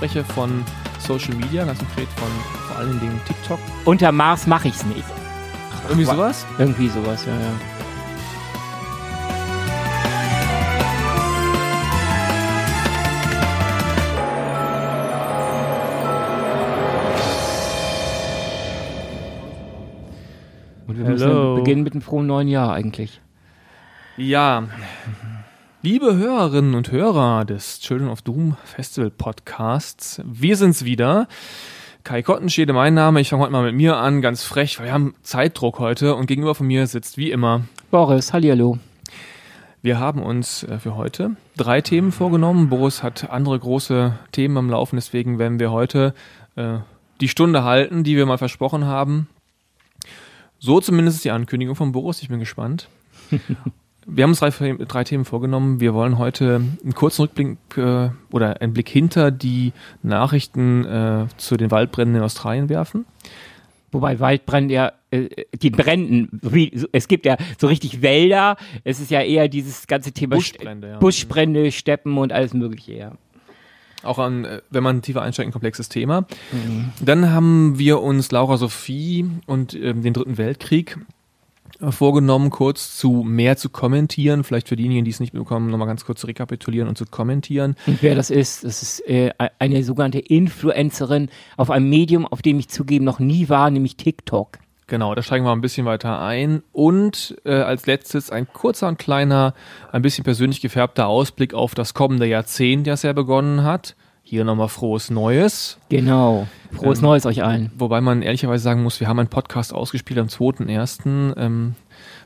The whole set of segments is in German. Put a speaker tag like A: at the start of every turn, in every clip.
A: Ich spreche von Social Media, ganz konkret von vor allen Dingen TikTok.
B: Unter Mars mache ich es nicht.
A: Irgendwie sowas?
B: Irgendwie sowas, ja, ja. Und wir müssen
A: Hello.
B: beginnen mit einem frohen neuen Jahr eigentlich.
A: Ja. Liebe Hörerinnen und Hörer des Children of Doom Festival Podcasts, wir sind's wieder. Kai Kottenschede, mein Name. Ich fange heute mal mit mir an, ganz frech, weil wir haben Zeitdruck heute und gegenüber von mir sitzt wie immer.
B: Boris, hallihallo.
A: Wir haben uns äh, für heute drei Themen vorgenommen. Boris hat andere große Themen am Laufen, deswegen werden wir heute äh, die Stunde halten, die wir mal versprochen haben. So zumindest ist die Ankündigung von Boris. Ich bin gespannt. Wir haben uns drei, drei Themen vorgenommen. Wir wollen heute einen kurzen Rückblick äh, oder einen Blick hinter die Nachrichten äh, zu den Waldbränden in Australien werfen.
B: Wobei Waldbrände ja, äh, die brennen, es gibt ja so richtig Wälder, es ist ja eher dieses ganze Thema
A: Buschbrände, ja.
B: Buschbrände, Steppen und alles mögliche, ja.
A: Auch an, äh, wenn man tiefer einsteigt, ein komplexes Thema. Dann haben wir uns Laura Sophie und ähm, den Dritten Weltkrieg vorgenommen, kurz zu mehr zu kommentieren. Vielleicht für diejenigen, die es nicht mitbekommen, nochmal ganz kurz zu rekapitulieren und zu kommentieren.
B: Und wer das ist, das ist äh, eine sogenannte Influencerin auf einem Medium, auf dem ich zugeben noch nie war, nämlich TikTok.
A: Genau, da steigen wir ein bisschen weiter ein. Und äh, als letztes ein kurzer und kleiner, ein bisschen persönlich gefärbter Ausblick auf das kommende Jahrzehnt, das ja begonnen hat. Hier nochmal frohes Neues.
B: Genau. Frohes
A: Ähm,
B: Neues euch allen.
A: Wobei man ehrlicherweise sagen muss, wir haben einen Podcast ausgespielt am 2.1. Ähm,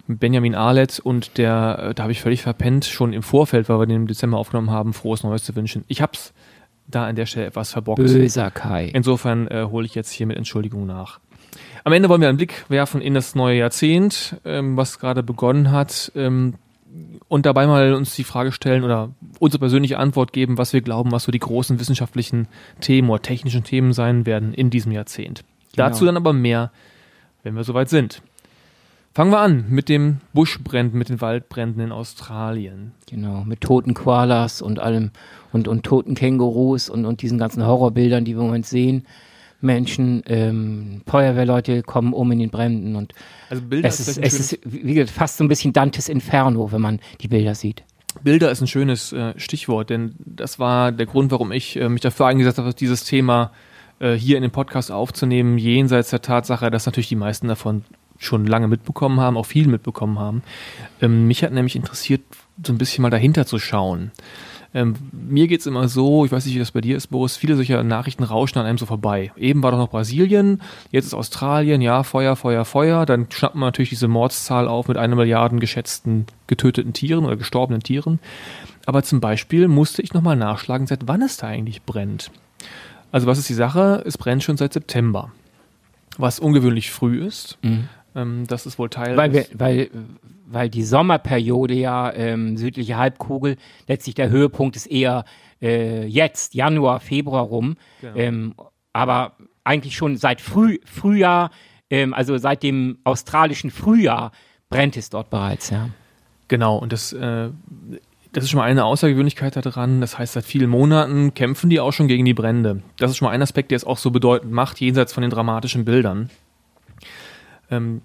A: mit Benjamin Ahlet und der, äh, da habe ich völlig verpennt, schon im Vorfeld, weil wir den im Dezember aufgenommen haben, frohes Neues zu wünschen. Ich hab's da an der Stelle etwas verbockt.
B: Böser Kai.
A: Insofern äh, hole ich jetzt hier mit Entschuldigung nach. Am Ende wollen wir einen Blick werfen in das neue Jahrzehnt, ähm, was gerade begonnen hat, ähm, und dabei mal uns die Frage stellen oder unsere persönliche Antwort geben, was wir glauben, was so die großen wissenschaftlichen Themen oder technischen Themen sein werden in diesem Jahrzehnt.
B: Genau.
A: Dazu dann aber mehr, wenn wir soweit sind. Fangen wir an mit dem Buschbränden, mit den Waldbränden in Australien.
B: Genau, mit toten Koalas und allem und, und toten Kängurus und, und diesen ganzen Horrorbildern, die wir im Moment sehen. Menschen, ähm, Feuerwehrleute kommen um in den Bränden und
A: Also Bilder
B: es ist, es ist wie gesagt, fast so ein bisschen Dantes Inferno, wenn man die Bilder sieht.
A: Bilder ist ein schönes äh, Stichwort, denn das war der Grund, warum ich äh, mich dafür eingesetzt habe, dieses Thema äh, hier in den Podcast aufzunehmen, jenseits der Tatsache, dass natürlich die meisten davon schon lange mitbekommen haben, auch viel mitbekommen haben. Ähm, mich hat nämlich interessiert, so ein bisschen mal dahinter zu schauen. Ähm, mir geht's immer so, ich weiß nicht, wie das bei dir ist, Boris, viele solcher Nachrichten rauschen an einem so vorbei. Eben war doch noch Brasilien, jetzt ist Australien, ja, Feuer, Feuer, Feuer. Dann schnappt man natürlich diese Mordszahl auf mit einer Milliarden geschätzten getöteten Tieren oder gestorbenen Tieren. Aber zum Beispiel musste ich nochmal nachschlagen, seit wann es da eigentlich brennt. Also was ist die Sache? Es brennt schon seit September. Was ungewöhnlich früh ist. Ähm, das ist wohl Teil
B: Weil, wir, weil, weil die Sommerperiode ja ähm, südliche Halbkugel, letztlich der Höhepunkt ist eher äh, jetzt, Januar, Februar rum.
A: Genau.
B: Ähm, aber eigentlich schon seit Früh, Frühjahr, ähm, also seit dem australischen Frühjahr brennt es dort bereits, ja.
A: Genau, und das, äh, das ist schon mal eine Außergewöhnlichkeit daran. Das heißt, seit vielen Monaten kämpfen die auch schon gegen die Brände. Das ist schon mal ein Aspekt, der es auch so bedeutend macht, jenseits von den dramatischen Bildern. Ähm,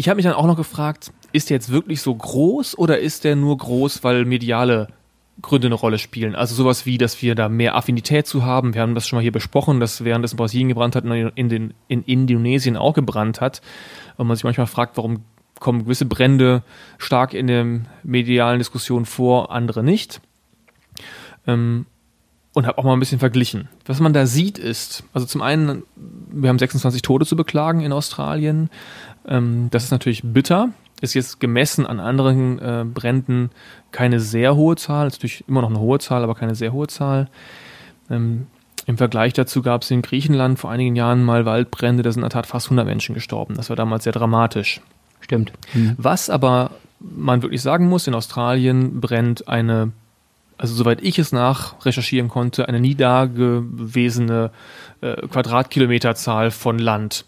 A: ich habe mich dann auch noch gefragt, ist der jetzt wirklich so groß oder ist der nur groß, weil mediale Gründe eine Rolle spielen? Also sowas wie, dass wir da mehr Affinität zu haben. Wir haben das schon mal hier besprochen, dass während es in Brasilien gebrannt hat, in, den, in Indonesien auch gebrannt hat. Und man sich manchmal fragt, warum kommen gewisse Brände stark in der medialen Diskussion vor, andere nicht. Ähm, und habe auch mal ein bisschen verglichen. Was man da sieht ist, also zum einen, wir haben 26 Tote zu beklagen in Australien. Ähm, das ist natürlich bitter. Ist jetzt gemessen an anderen äh, Bränden keine sehr hohe Zahl. Ist natürlich immer noch eine hohe Zahl, aber keine sehr hohe Zahl. Ähm, Im Vergleich dazu gab es in Griechenland vor einigen Jahren mal Waldbrände, da sind in der Tat fast 100 Menschen gestorben. Das war damals sehr dramatisch.
B: Stimmt.
A: Was aber man wirklich sagen muss, in Australien brennt eine, also soweit ich es nach recherchieren konnte, eine nie dagewesene äh, Quadratkilometerzahl von Land.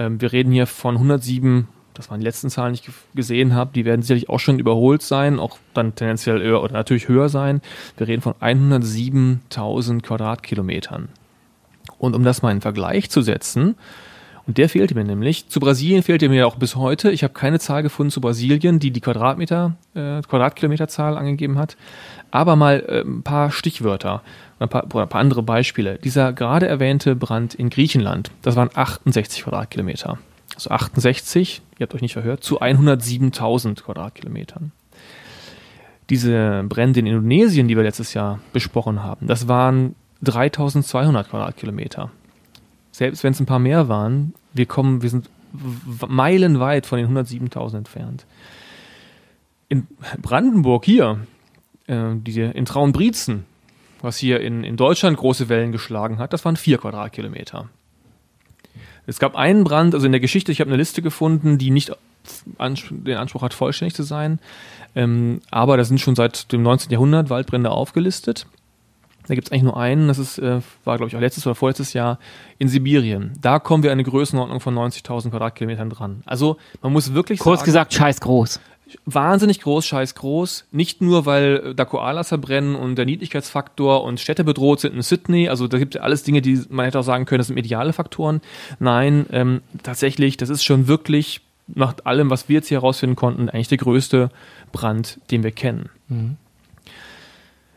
A: Ähm, wir reden hier von 107 das waren die letzten Zahlen, die ich gesehen habe, die werden sicherlich auch schon überholt sein, auch dann tendenziell höher oder natürlich höher sein. Wir reden von 107.000 Quadratkilometern. Und um das mal in Vergleich zu setzen, und der fehlte mir nämlich. Zu Brasilien fehlte mir auch bis heute. Ich habe keine Zahl gefunden zu Brasilien, die die Quadratmeter, äh, Quadratkilometerzahl angegeben hat. Aber mal äh, ein paar Stichwörter, ein paar, ein paar andere Beispiele. Dieser gerade erwähnte Brand in Griechenland, das waren 68 Quadratkilometer. Also 68, ihr habt euch nicht verhört, zu 107.000 Quadratkilometern. Diese Brände in Indonesien, die wir letztes Jahr besprochen haben, das waren 3200 Quadratkilometer selbst wenn es ein paar mehr waren, wir kommen, wir sind meilenweit von den 107.000 entfernt. In Brandenburg hier, äh, die, in Traunbrietzen, was hier in, in Deutschland große Wellen geschlagen hat, das waren vier Quadratkilometer. Es gab einen Brand, also in der Geschichte, ich habe eine Liste gefunden, die nicht den Anspruch hat, vollständig zu sein. Ähm, aber da sind schon seit dem 19. Jahrhundert Waldbrände aufgelistet. Da gibt es eigentlich nur einen, das ist, äh, war glaube ich auch letztes oder vorletztes Jahr in Sibirien. Da kommen wir an eine Größenordnung von 90.000 Quadratkilometern dran. Also man muss wirklich
B: Kurz sagen, gesagt, scheiß groß.
A: Wahnsinnig groß, scheiß groß. Nicht nur, weil da Koalas verbrennen und der Niedlichkeitsfaktor und Städte bedroht sind in Sydney. Also da gibt es alles Dinge, die man hätte auch sagen können, das sind mediale Faktoren. Nein, ähm, tatsächlich, das ist schon wirklich nach allem, was wir jetzt hier herausfinden konnten, eigentlich der größte Brand, den wir kennen. Mhm.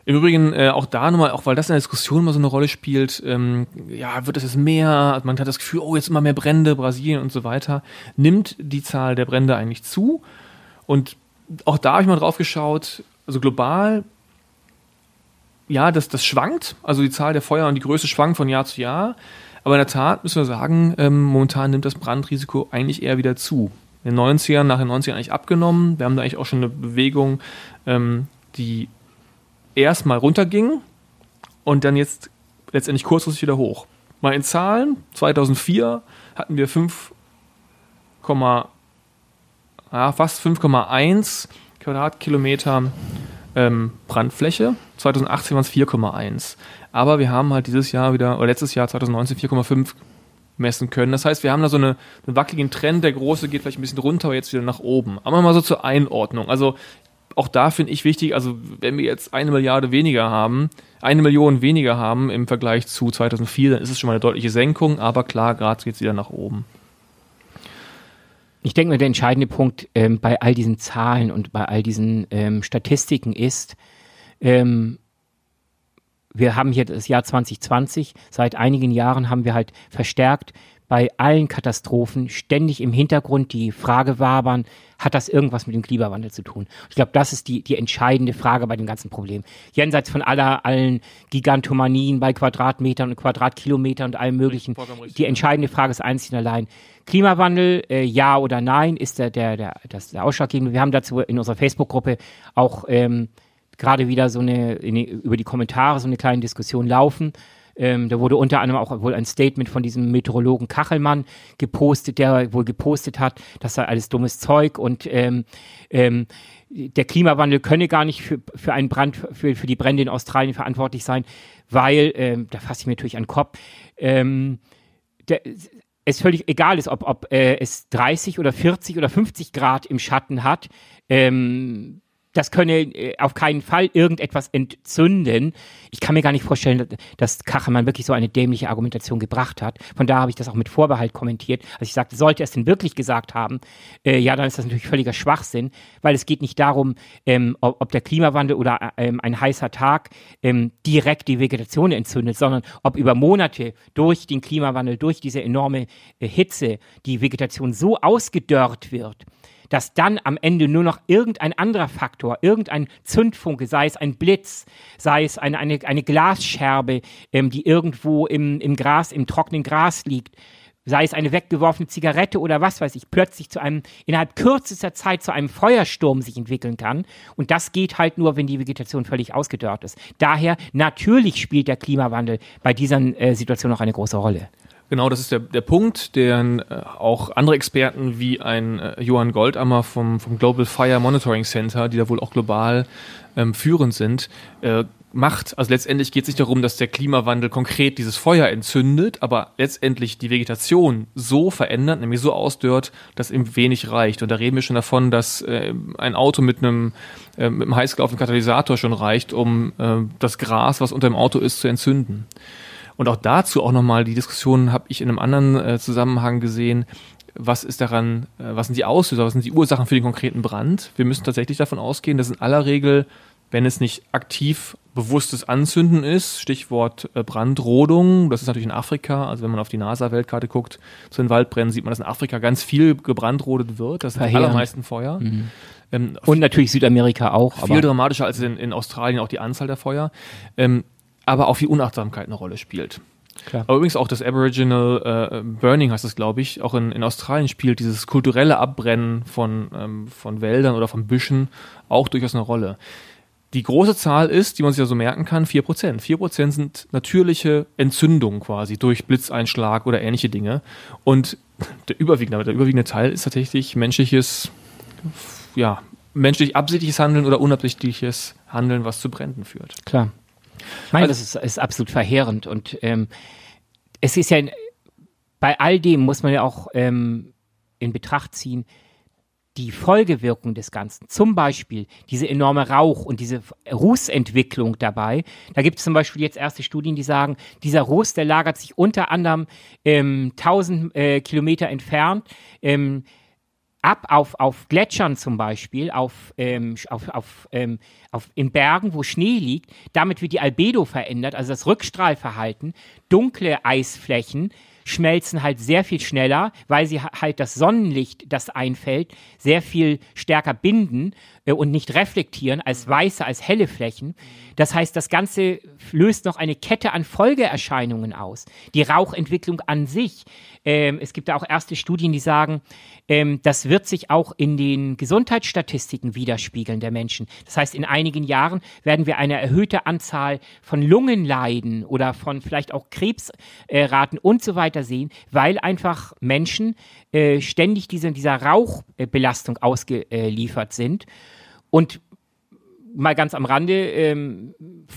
A: Im Übrigen äh, auch da nochmal, auch weil das in der Diskussion immer so eine Rolle spielt, ähm, ja, wird es jetzt mehr, man hat das Gefühl, oh, jetzt immer mehr Brände, Brasilien und so weiter, nimmt die Zahl der Brände eigentlich zu. Und auch da habe ich mal drauf geschaut, also global, ja, das, das schwankt, also die Zahl der Feuer und die Größe schwankt von Jahr zu Jahr. Aber in der Tat müssen wir sagen, ähm, momentan nimmt das Brandrisiko eigentlich eher wieder zu. In den 90ern, nach den 90ern eigentlich abgenommen. Wir haben da eigentlich auch schon eine Bewegung, ähm, die erstmal runterging und dann jetzt letztendlich kurzfristig wieder hoch. Mal in Zahlen, 2004 hatten wir 5, ja, fast 5,1 Quadratkilometer ähm, Brandfläche. 2018 waren es 4,1. Aber wir haben halt dieses Jahr wieder, oder letztes Jahr 2019 4,5 messen können. Das heißt, wir haben da so eine, einen wackeligen Trend. Der große geht vielleicht ein bisschen runter, aber jetzt wieder nach oben. Aber mal so zur Einordnung. Also auch da finde ich wichtig, also wenn wir jetzt eine Milliarde weniger haben, eine Million weniger haben im Vergleich zu 2004, dann ist es schon mal eine deutliche Senkung, aber klar, gerade geht es wieder nach oben.
B: Ich denke mir, der entscheidende Punkt ähm, bei all diesen Zahlen und bei all diesen ähm, Statistiken ist, ähm, wir haben hier das Jahr 2020, seit einigen Jahren haben wir halt verstärkt bei allen Katastrophen ständig im Hintergrund die Frage wabern, hat das irgendwas mit dem Klimawandel zu tun? Ich glaube, das ist die, die entscheidende Frage bei dem ganzen Problem. Jenseits von aller, allen Gigantomanien bei Quadratmetern und Quadratkilometern und allem möglichen. Die entscheidende Frage ist einzig und allein. Klimawandel, äh, ja oder nein, ist der, der, der, das der ausschlaggebende. Wir haben dazu in unserer Facebook-Gruppe auch ähm, gerade wieder so eine, in, über die Kommentare so eine kleine Diskussion laufen. Ähm, da wurde unter anderem auch wohl ein Statement von diesem Meteorologen Kachelmann gepostet, der wohl gepostet hat, das sei alles dummes Zeug und ähm, ähm, der Klimawandel könne gar nicht für, für einen Brand, für, für die Brände in Australien verantwortlich sein, weil, ähm, da fasse ich mir natürlich an den Kopf, ähm, der, es völlig egal ist, ob, ob äh, es 30 oder 40 oder 50 Grad im Schatten hat. Ähm, das könne äh, auf keinen Fall irgendetwas entzünden. Ich kann mir gar nicht vorstellen, dass Kachelmann wirklich so eine dämliche Argumentation gebracht hat. Von da habe ich das auch mit Vorbehalt kommentiert. Also ich sagte, sollte er es denn wirklich gesagt haben, äh, ja, dann ist das natürlich völliger Schwachsinn, weil es geht nicht darum, ähm, ob, ob, der Klimawandel oder ähm, ein heißer Tag ähm, direkt die Vegetation entzündet, sondern ob über Monate durch den Klimawandel, durch diese enorme äh, Hitze die Vegetation so ausgedörrt wird, dass dann am Ende nur noch irgendein anderer Faktor, irgendein Zündfunke, sei es ein Blitz, sei es eine, eine, eine Glasscherbe, ähm, die irgendwo im, im Gras, im trockenen Gras liegt, sei es eine weggeworfene Zigarette oder was weiß ich, plötzlich zu einem, innerhalb kürzester Zeit zu einem Feuersturm sich entwickeln kann. Und das geht halt nur, wenn die Vegetation völlig ausgedörrt ist. Daher, natürlich spielt der Klimawandel bei dieser äh, Situation noch eine große Rolle.
A: Genau, das ist der, der Punkt, den äh, auch andere Experten wie ein äh, Johann Goldammer vom, vom Global Fire Monitoring Center, die da wohl auch global ähm, führend sind, äh, macht. Also letztendlich geht es nicht darum, dass der Klimawandel konkret dieses Feuer entzündet, aber letztendlich die Vegetation so verändert, nämlich so ausdörrt, dass ihm wenig reicht. Und da reden wir schon davon, dass äh, ein Auto mit einem, äh, mit einem heiß Katalysator schon reicht, um äh, das Gras, was unter dem Auto ist, zu entzünden. Und auch dazu auch nochmal die Diskussion habe ich in einem anderen äh, Zusammenhang gesehen. Was ist daran, äh, was sind die Auslöser, was sind die Ursachen für den konkreten Brand? Wir müssen tatsächlich davon ausgehen, dass in aller Regel, wenn es nicht aktiv bewusstes Anzünden ist, Stichwort äh, Brandrodung, das ist natürlich in Afrika, also wenn man auf die NASA-Weltkarte guckt, zu den Waldbränden sieht man, dass in Afrika ganz viel gebrandrodet wird, das sind die allermeisten Feuer. Mhm.
B: Ähm, Und natürlich Südamerika auch.
A: Viel dramatischer als in, in Australien auch die Anzahl der Feuer. Ähm, aber auch wie Unachtsamkeit eine Rolle spielt. Klar. Aber übrigens auch das Aboriginal äh, Burning heißt das, glaube ich, auch in, in Australien spielt dieses kulturelle Abbrennen von, ähm, von Wäldern oder von Büschen auch durchaus eine Rolle. Die große Zahl ist, die man sich ja so merken kann, 4%. 4% sind natürliche Entzündungen quasi durch Blitzeinschlag oder ähnliche Dinge. Und der überwiegende, der überwiegende Teil ist tatsächlich menschliches, ja, menschlich absichtliches Handeln oder unabsichtliches Handeln, was zu Bränden führt.
B: Klar. Nein, also, das ist, ist absolut verheerend. Und ähm, es ist ja, bei all dem muss man ja auch ähm, in Betracht ziehen, die Folgewirkung des Ganzen, zum Beispiel diese enorme Rauch und diese Rußentwicklung dabei. Da gibt es zum Beispiel jetzt erste Studien, die sagen, dieser Ruß, der lagert sich unter anderem ähm, 1000 äh, Kilometer entfernt. Ähm, ab auf, auf Gletschern zum Beispiel, auf, ähm, auf, auf, ähm, auf, in Bergen, wo Schnee liegt. Damit wird die Albedo verändert, also das Rückstrahlverhalten. Dunkle Eisflächen schmelzen halt sehr viel schneller, weil sie halt das Sonnenlicht, das einfällt, sehr viel stärker binden äh, und nicht reflektieren als weiße, als helle Flächen. Das heißt, das Ganze löst noch eine Kette an Folgeerscheinungen aus. Die Rauchentwicklung an sich. Ähm, es gibt da auch erste Studien, die sagen, ähm, das wird sich auch in den Gesundheitsstatistiken widerspiegeln der Menschen. Das heißt, in einigen Jahren werden wir eine erhöhte Anzahl von Lungenleiden oder von vielleicht auch Krebsraten äh, und so weiter sehen, weil einfach Menschen äh, ständig diese, dieser Rauchbelastung ausgeliefert sind. Und mal ganz am Rande, ähm,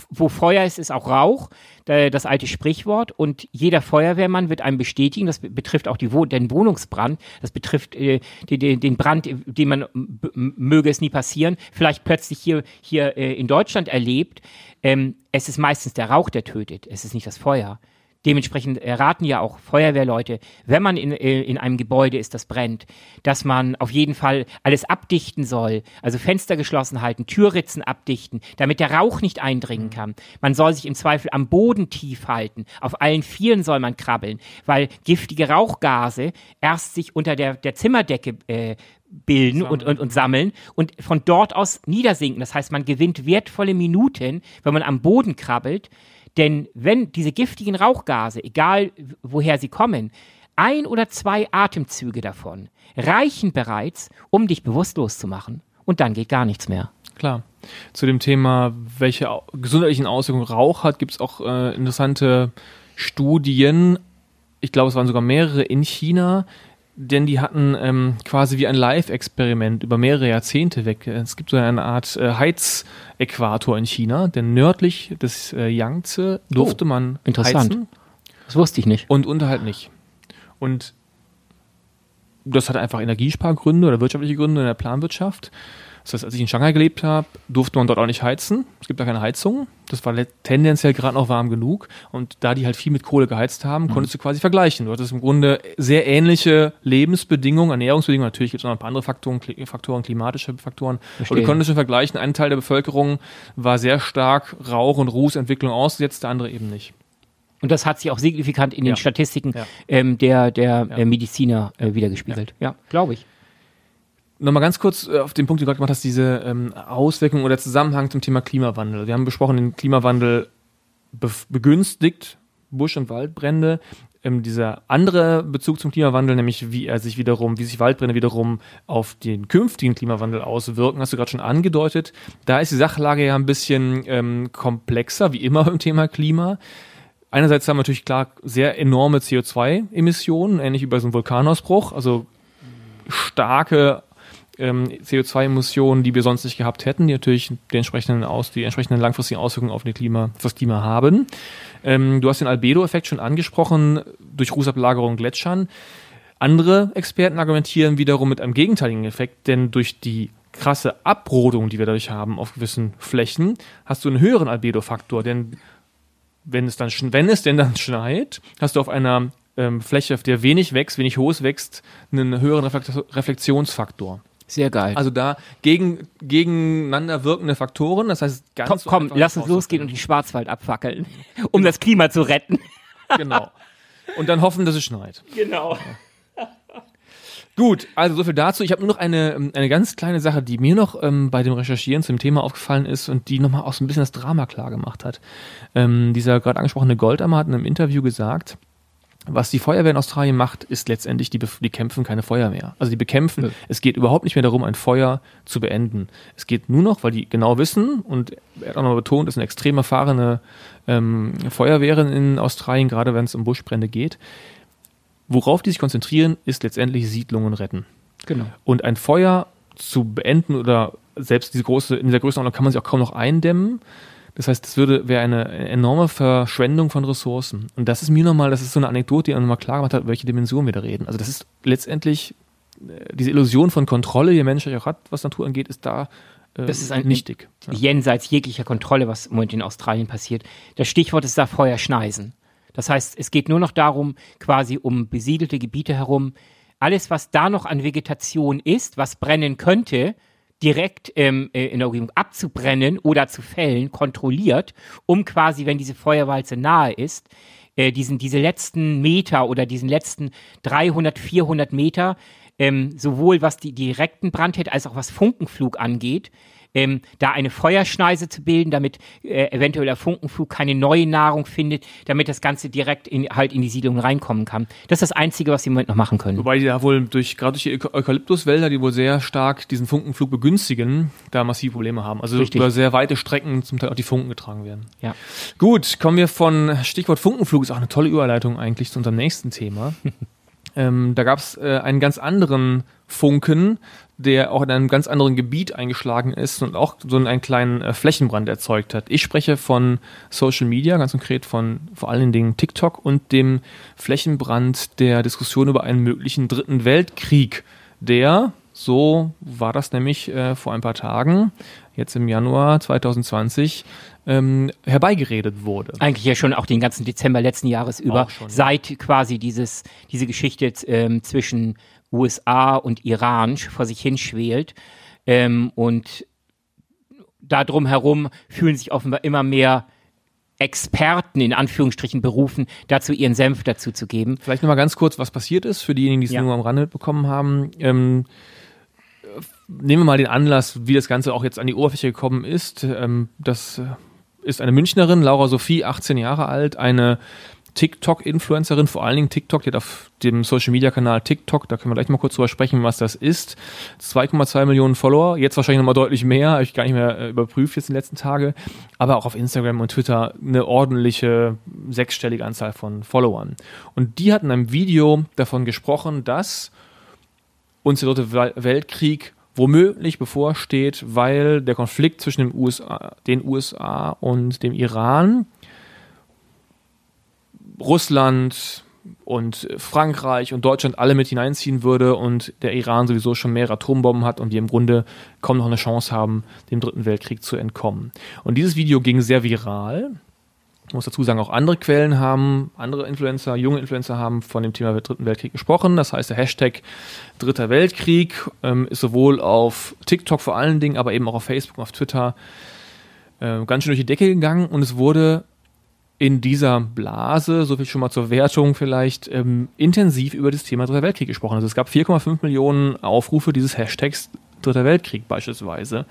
B: wo Feuer ist, ist auch Rauch, das alte Sprichwort. Und jeder Feuerwehrmann wird einem bestätigen, das betrifft auch die, den Wohnungsbrand, das betrifft äh, den, den Brand, den man möge es nie passieren, vielleicht plötzlich hier, hier äh, in Deutschland erlebt. Ähm, es ist meistens der Rauch, der tötet, es ist nicht das Feuer. Dementsprechend raten ja auch Feuerwehrleute, wenn man in, äh, in einem Gebäude ist, das brennt, dass man auf jeden Fall alles abdichten soll, also Fenster geschlossen halten, Türritzen abdichten, damit der Rauch nicht eindringen kann. Man soll sich im Zweifel am Boden tief halten, auf allen Vieren soll man krabbeln, weil giftige Rauchgase erst sich unter der, der Zimmerdecke äh, bilden und, und, und sammeln und von dort aus niedersinken. Das heißt, man gewinnt wertvolle Minuten, wenn man am Boden krabbelt, denn wenn diese giftigen Rauchgase, egal woher sie kommen, ein oder zwei Atemzüge davon reichen bereits, um dich bewusstlos zu machen. Und dann geht gar nichts mehr.
A: Klar. Zu dem Thema, welche gesundheitlichen Auswirkungen Rauch hat, gibt es auch äh, interessante Studien. Ich glaube, es waren sogar mehrere in China, denn die hatten ähm, quasi wie ein Live-Experiment über mehrere Jahrzehnte weg. Es gibt so eine Art äh, Heizäquator in China, denn nördlich des äh, Yangtze durfte oh, man
B: interessant. heizen. Das wusste ich nicht.
A: Und unterhalb nicht. Und das hat einfach Energiespargründe oder wirtschaftliche Gründe in der Planwirtschaft. Das heißt, als ich in Shanghai gelebt habe, durfte man dort auch nicht heizen. Es gibt da keine Heizung. Das war tendenziell gerade noch warm genug. Und da die halt viel mit Kohle geheizt haben, mhm. konntest du quasi vergleichen. Du hattest im Grunde sehr ähnliche Lebensbedingungen, Ernährungsbedingungen. Natürlich gibt es noch ein paar andere Faktoren, Faktoren klimatische Faktoren. Verstehe. Aber du konntest schon vergleichen. Ein Teil der Bevölkerung war sehr stark Rauch- und Rußentwicklung ausgesetzt, der andere eben nicht.
B: Und das hat sich auch signifikant in den Statistiken ja. Ähm, der, der ja. Mediziner äh, wiedergespiegelt.
A: Ja, glaube ich. Nochmal ganz kurz äh, auf den Punkt, den du gerade gemacht hast, diese ähm, Auswirkungen oder Zusammenhang zum Thema Klimawandel. Wir haben besprochen, den Klimawandel be begünstigt Busch- und Waldbrände. Ähm, dieser andere Bezug zum Klimawandel, nämlich wie er sich wiederum, wie sich Waldbrände wiederum auf den künftigen Klimawandel auswirken, hast du gerade schon angedeutet. Da ist die Sachlage ja ein bisschen ähm, komplexer, wie immer beim Thema Klima. Einerseits haben wir natürlich klar sehr enorme CO2-Emissionen, ähnlich wie bei so einem Vulkanausbruch, also starke ähm, CO2-Emissionen, die wir sonst nicht gehabt hätten, die natürlich die entsprechenden, Aus, die entsprechenden langfristigen Auswirkungen auf, Klima, auf das Klima haben. Ähm, du hast den Albedo-Effekt schon angesprochen, durch Rußablagerung Gletschern. Andere Experten argumentieren wiederum mit einem gegenteiligen Effekt, denn durch die krasse Abrodung, die wir dadurch haben auf gewissen Flächen, hast du einen höheren Albedo-Faktor, denn wenn es dann, wenn es denn dann schneit, hast du auf einer ähm, Fläche, auf der wenig wächst, wenig hohes wächst, einen höheren Reflexionsfaktor.
B: Sehr geil.
A: Also da gegen, gegeneinander wirkende Faktoren, das heißt
B: ganz Komm, so komm lass uns losgehen und die Schwarzwald abfackeln, um das Klima zu retten.
A: Genau. Und dann hoffen, dass es schneit.
B: Genau.
A: Gut, also so viel dazu. Ich habe nur noch eine, eine ganz kleine Sache, die mir noch ähm, bei dem Recherchieren zum Thema aufgefallen ist und die nochmal auch so ein bisschen das Drama klar gemacht hat. Ähm, dieser gerade angesprochene Goldammer hat in einem Interview gesagt, was die Feuerwehr in Australien macht, ist letztendlich, die, kämpfen keine Feuer mehr. Also die bekämpfen, ja. es geht überhaupt nicht mehr darum, ein Feuer zu beenden. Es geht nur noch, weil die genau wissen, und er hat auch noch betont, ist eine extrem erfahrene ähm, Feuerwehrin in Australien, gerade wenn es um Buschbrände geht. Worauf die sich konzentrieren, ist letztendlich Siedlungen retten.
B: Genau.
A: Und ein Feuer zu beenden oder selbst diese große, in dieser Größenordnung kann man sich auch kaum noch eindämmen. Das heißt, das würde, wäre eine enorme Verschwendung von Ressourcen. Und das ist mir nochmal, das ist so eine Anekdote, die nochmal klar gemacht hat, welche Dimension wir da reden. Also das ist letztendlich äh, diese Illusion von Kontrolle, die der Mensch auch hat, was Natur angeht, ist da
B: äh, das ist ein, nichtig. Jenseits jeglicher Kontrolle, was im Moment in Australien passiert. Das Stichwort ist da Feuerschneisen. Das heißt, es geht nur noch darum, quasi um besiedelte Gebiete herum, alles, was da noch an Vegetation ist, was brennen könnte, direkt ähm, äh, in der Umgebung abzubrennen oder zu fällen, kontrolliert, um quasi, wenn diese Feuerwalze nahe ist, äh, diesen, diese letzten Meter oder diesen letzten 300, 400 Meter, ähm, sowohl was die direkten Brandherd als auch was Funkenflug angeht, ähm, da eine Feuerschneise zu bilden, damit äh, eventuell der Funkenflug keine neue Nahrung findet, damit das Ganze direkt in, halt in die Siedlung reinkommen kann. Das ist das Einzige, was sie im Moment noch machen können.
A: Wobei die da wohl durch, gerade durch die Eukalyptuswälder, die wohl sehr stark diesen Funkenflug begünstigen, da massive Probleme haben. Also Richtig. über sehr weite Strecken zum Teil auch die Funken getragen werden.
B: Ja.
A: Gut, kommen wir von Stichwort Funkenflug, ist auch eine tolle Überleitung eigentlich zu unserem nächsten Thema. ähm, da gab es äh, einen ganz anderen Funken, der auch in einem ganz anderen Gebiet eingeschlagen ist und auch so einen kleinen äh, Flächenbrand erzeugt hat. Ich spreche von Social Media, ganz konkret von vor allen Dingen TikTok und dem Flächenbrand der Diskussion über einen möglichen dritten Weltkrieg, der, so war das nämlich äh, vor ein paar Tagen, jetzt im Januar 2020, ähm, herbeigeredet wurde.
B: Eigentlich ja schon auch den ganzen Dezember letzten Jahres über, schon, seit ja. quasi dieses, diese Geschichte ähm, zwischen USA und Iran vor sich hinschwelt. Ähm, und da drumherum fühlen sich offenbar immer mehr Experten in Anführungsstrichen berufen, dazu ihren Senf dazu zu geben.
A: Vielleicht nochmal ganz kurz, was passiert ist, für diejenigen, die es ja. nur am Rande bekommen haben. Ähm, nehmen wir mal den Anlass, wie das Ganze auch jetzt an die Oberfläche gekommen ist. Ähm, das ist eine Münchnerin, Laura Sophie, 18 Jahre alt, eine TikTok-Influencerin, vor allen Dingen TikTok, die hat auf dem Social-Media-Kanal TikTok, da können wir gleich mal kurz drüber sprechen, was das ist. 2,2 Millionen Follower, jetzt wahrscheinlich nochmal deutlich mehr, habe ich gar nicht mehr äh, überprüft jetzt in den letzten Tagen, aber auch auf Instagram und Twitter eine ordentliche sechsstellige Anzahl von Followern. Und die hat in einem Video davon gesprochen, dass uns der dritte Weltkrieg womöglich bevorsteht, weil der Konflikt zwischen USA, den USA und dem Iran Russland und Frankreich und Deutschland alle mit hineinziehen würde und der Iran sowieso schon mehrere Atombomben hat und die im Grunde kaum noch eine Chance haben, dem Dritten Weltkrieg zu entkommen. Und dieses Video ging sehr viral. Ich muss dazu sagen, auch andere Quellen haben, andere Influencer, junge Influencer haben von dem Thema Dritten Weltkrieg gesprochen. Das heißt, der Hashtag Dritter Weltkrieg ähm, ist sowohl auf TikTok vor allen Dingen, aber eben auch auf Facebook und auf Twitter äh, ganz schön durch die Decke gegangen und es wurde in dieser Blase, so viel schon mal zur Wertung vielleicht, ähm, intensiv über das Thema Dritter Weltkrieg gesprochen. Also es gab 4,5 Millionen Aufrufe dieses Hashtags Dritter Weltkrieg beispielsweise.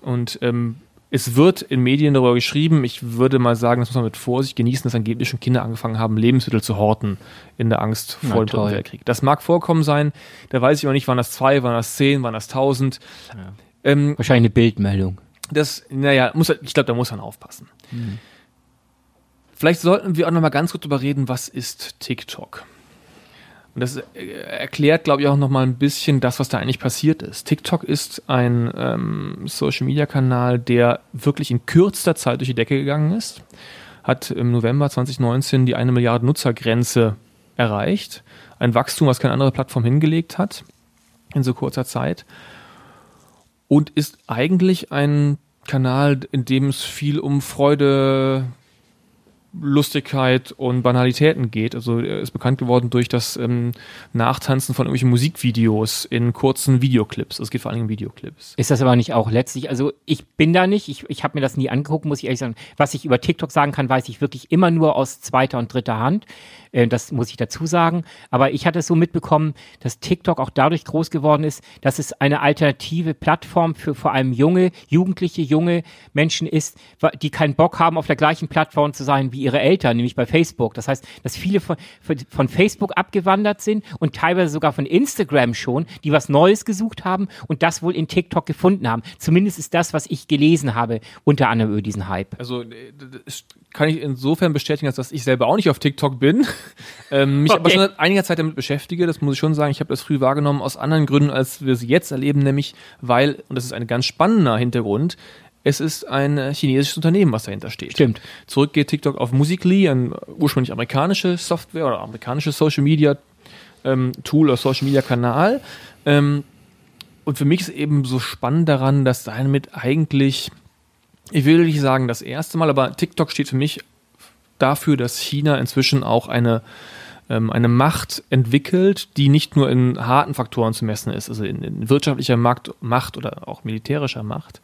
A: Und ähm, es wird in Medien darüber geschrieben, ich würde mal sagen, das muss man mit Vorsicht genießen, dass angeblich schon Kinder angefangen haben, Lebensmittel zu horten in der Angst vor dem Dritten Weltkrieg. Das mag vorkommen sein, da weiß ich aber nicht, waren das zwei, waren das zehn, waren das tausend.
B: Ja. Ähm, Wahrscheinlich eine Bildmeldung.
A: Das, naja, muss, ich glaube, da muss man aufpassen. Mhm. Vielleicht sollten wir auch noch mal ganz kurz darüber reden, was ist TikTok? Und das äh, erklärt, glaube ich, auch nochmal ein bisschen das, was da eigentlich passiert ist. TikTok ist ein ähm, Social-Media-Kanal, der wirklich in kürzester Zeit durch die Decke gegangen ist. Hat im November 2019 die eine Milliarde Nutzergrenze erreicht. Ein Wachstum, was keine andere Plattform hingelegt hat in so kurzer Zeit. Und ist eigentlich ein Kanal, in dem es viel um Freude, Lustigkeit und Banalitäten geht. Also er ist bekannt geworden durch das ähm, Nachtanzen von irgendwelchen Musikvideos in kurzen Videoclips. Es geht vor allem um Videoclips.
B: Ist das aber nicht auch letztlich, also ich bin da nicht, ich, ich habe mir das nie angeguckt, muss ich ehrlich sagen. Was ich über TikTok sagen kann, weiß ich wirklich immer nur aus zweiter und dritter Hand. Äh, das muss ich dazu sagen. Aber ich hatte es so mitbekommen, dass TikTok auch dadurch groß geworden ist, dass es eine alternative Plattform für vor allem junge, jugendliche, junge Menschen ist, die keinen Bock haben, auf der gleichen Plattform zu sein wie ihre Eltern, nämlich bei Facebook. Das heißt, dass viele von, von Facebook abgewandert sind und teilweise sogar von Instagram schon, die was Neues gesucht haben und das wohl in TikTok gefunden haben. Zumindest ist das, was ich gelesen habe, unter anderem über diesen Hype.
A: Also äh, kann ich insofern bestätigen, als dass ich selber auch nicht auf TikTok bin. ähm, mich okay. aber schon seit einiger Zeit damit beschäftige, das muss ich schon sagen. Ich habe das früh wahrgenommen aus anderen Gründen, als wir sie jetzt erleben, nämlich weil, und das ist ein ganz spannender Hintergrund, es ist ein chinesisches Unternehmen, was dahinter steht.
B: Stimmt.
A: Zurück geht TikTok auf Musically, ein ursprünglich amerikanische Software oder amerikanisches Social Media ähm, Tool oder Social Media Kanal. Ähm, und für mich ist eben so spannend daran, dass damit eigentlich ich will nicht sagen das erste Mal, aber TikTok steht für mich dafür, dass China inzwischen auch eine, ähm, eine Macht entwickelt, die nicht nur in harten Faktoren zu messen ist, also in, in wirtschaftlicher Macht, Macht oder auch militärischer Macht,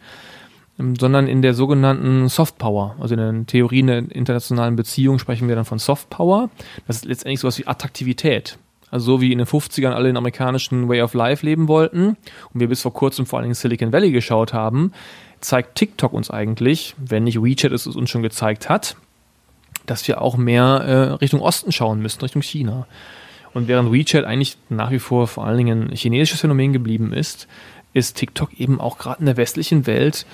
A: ähm, sondern in der sogenannten Soft Power. Also in den Theorien der internationalen Beziehungen sprechen wir dann von Soft Power. Das ist letztendlich sowas wie Attraktivität. Also so wie in den 50ern alle den amerikanischen Way of Life leben wollten und wir bis vor kurzem vor allem in Silicon Valley geschaut haben, zeigt TikTok uns eigentlich, wenn nicht WeChat es uns schon gezeigt hat, dass wir auch mehr äh, Richtung Osten schauen müssen, Richtung China. Und während WeChat eigentlich nach wie vor vor allen Dingen ein chinesisches Phänomen geblieben ist, ist TikTok eben auch gerade in der westlichen Welt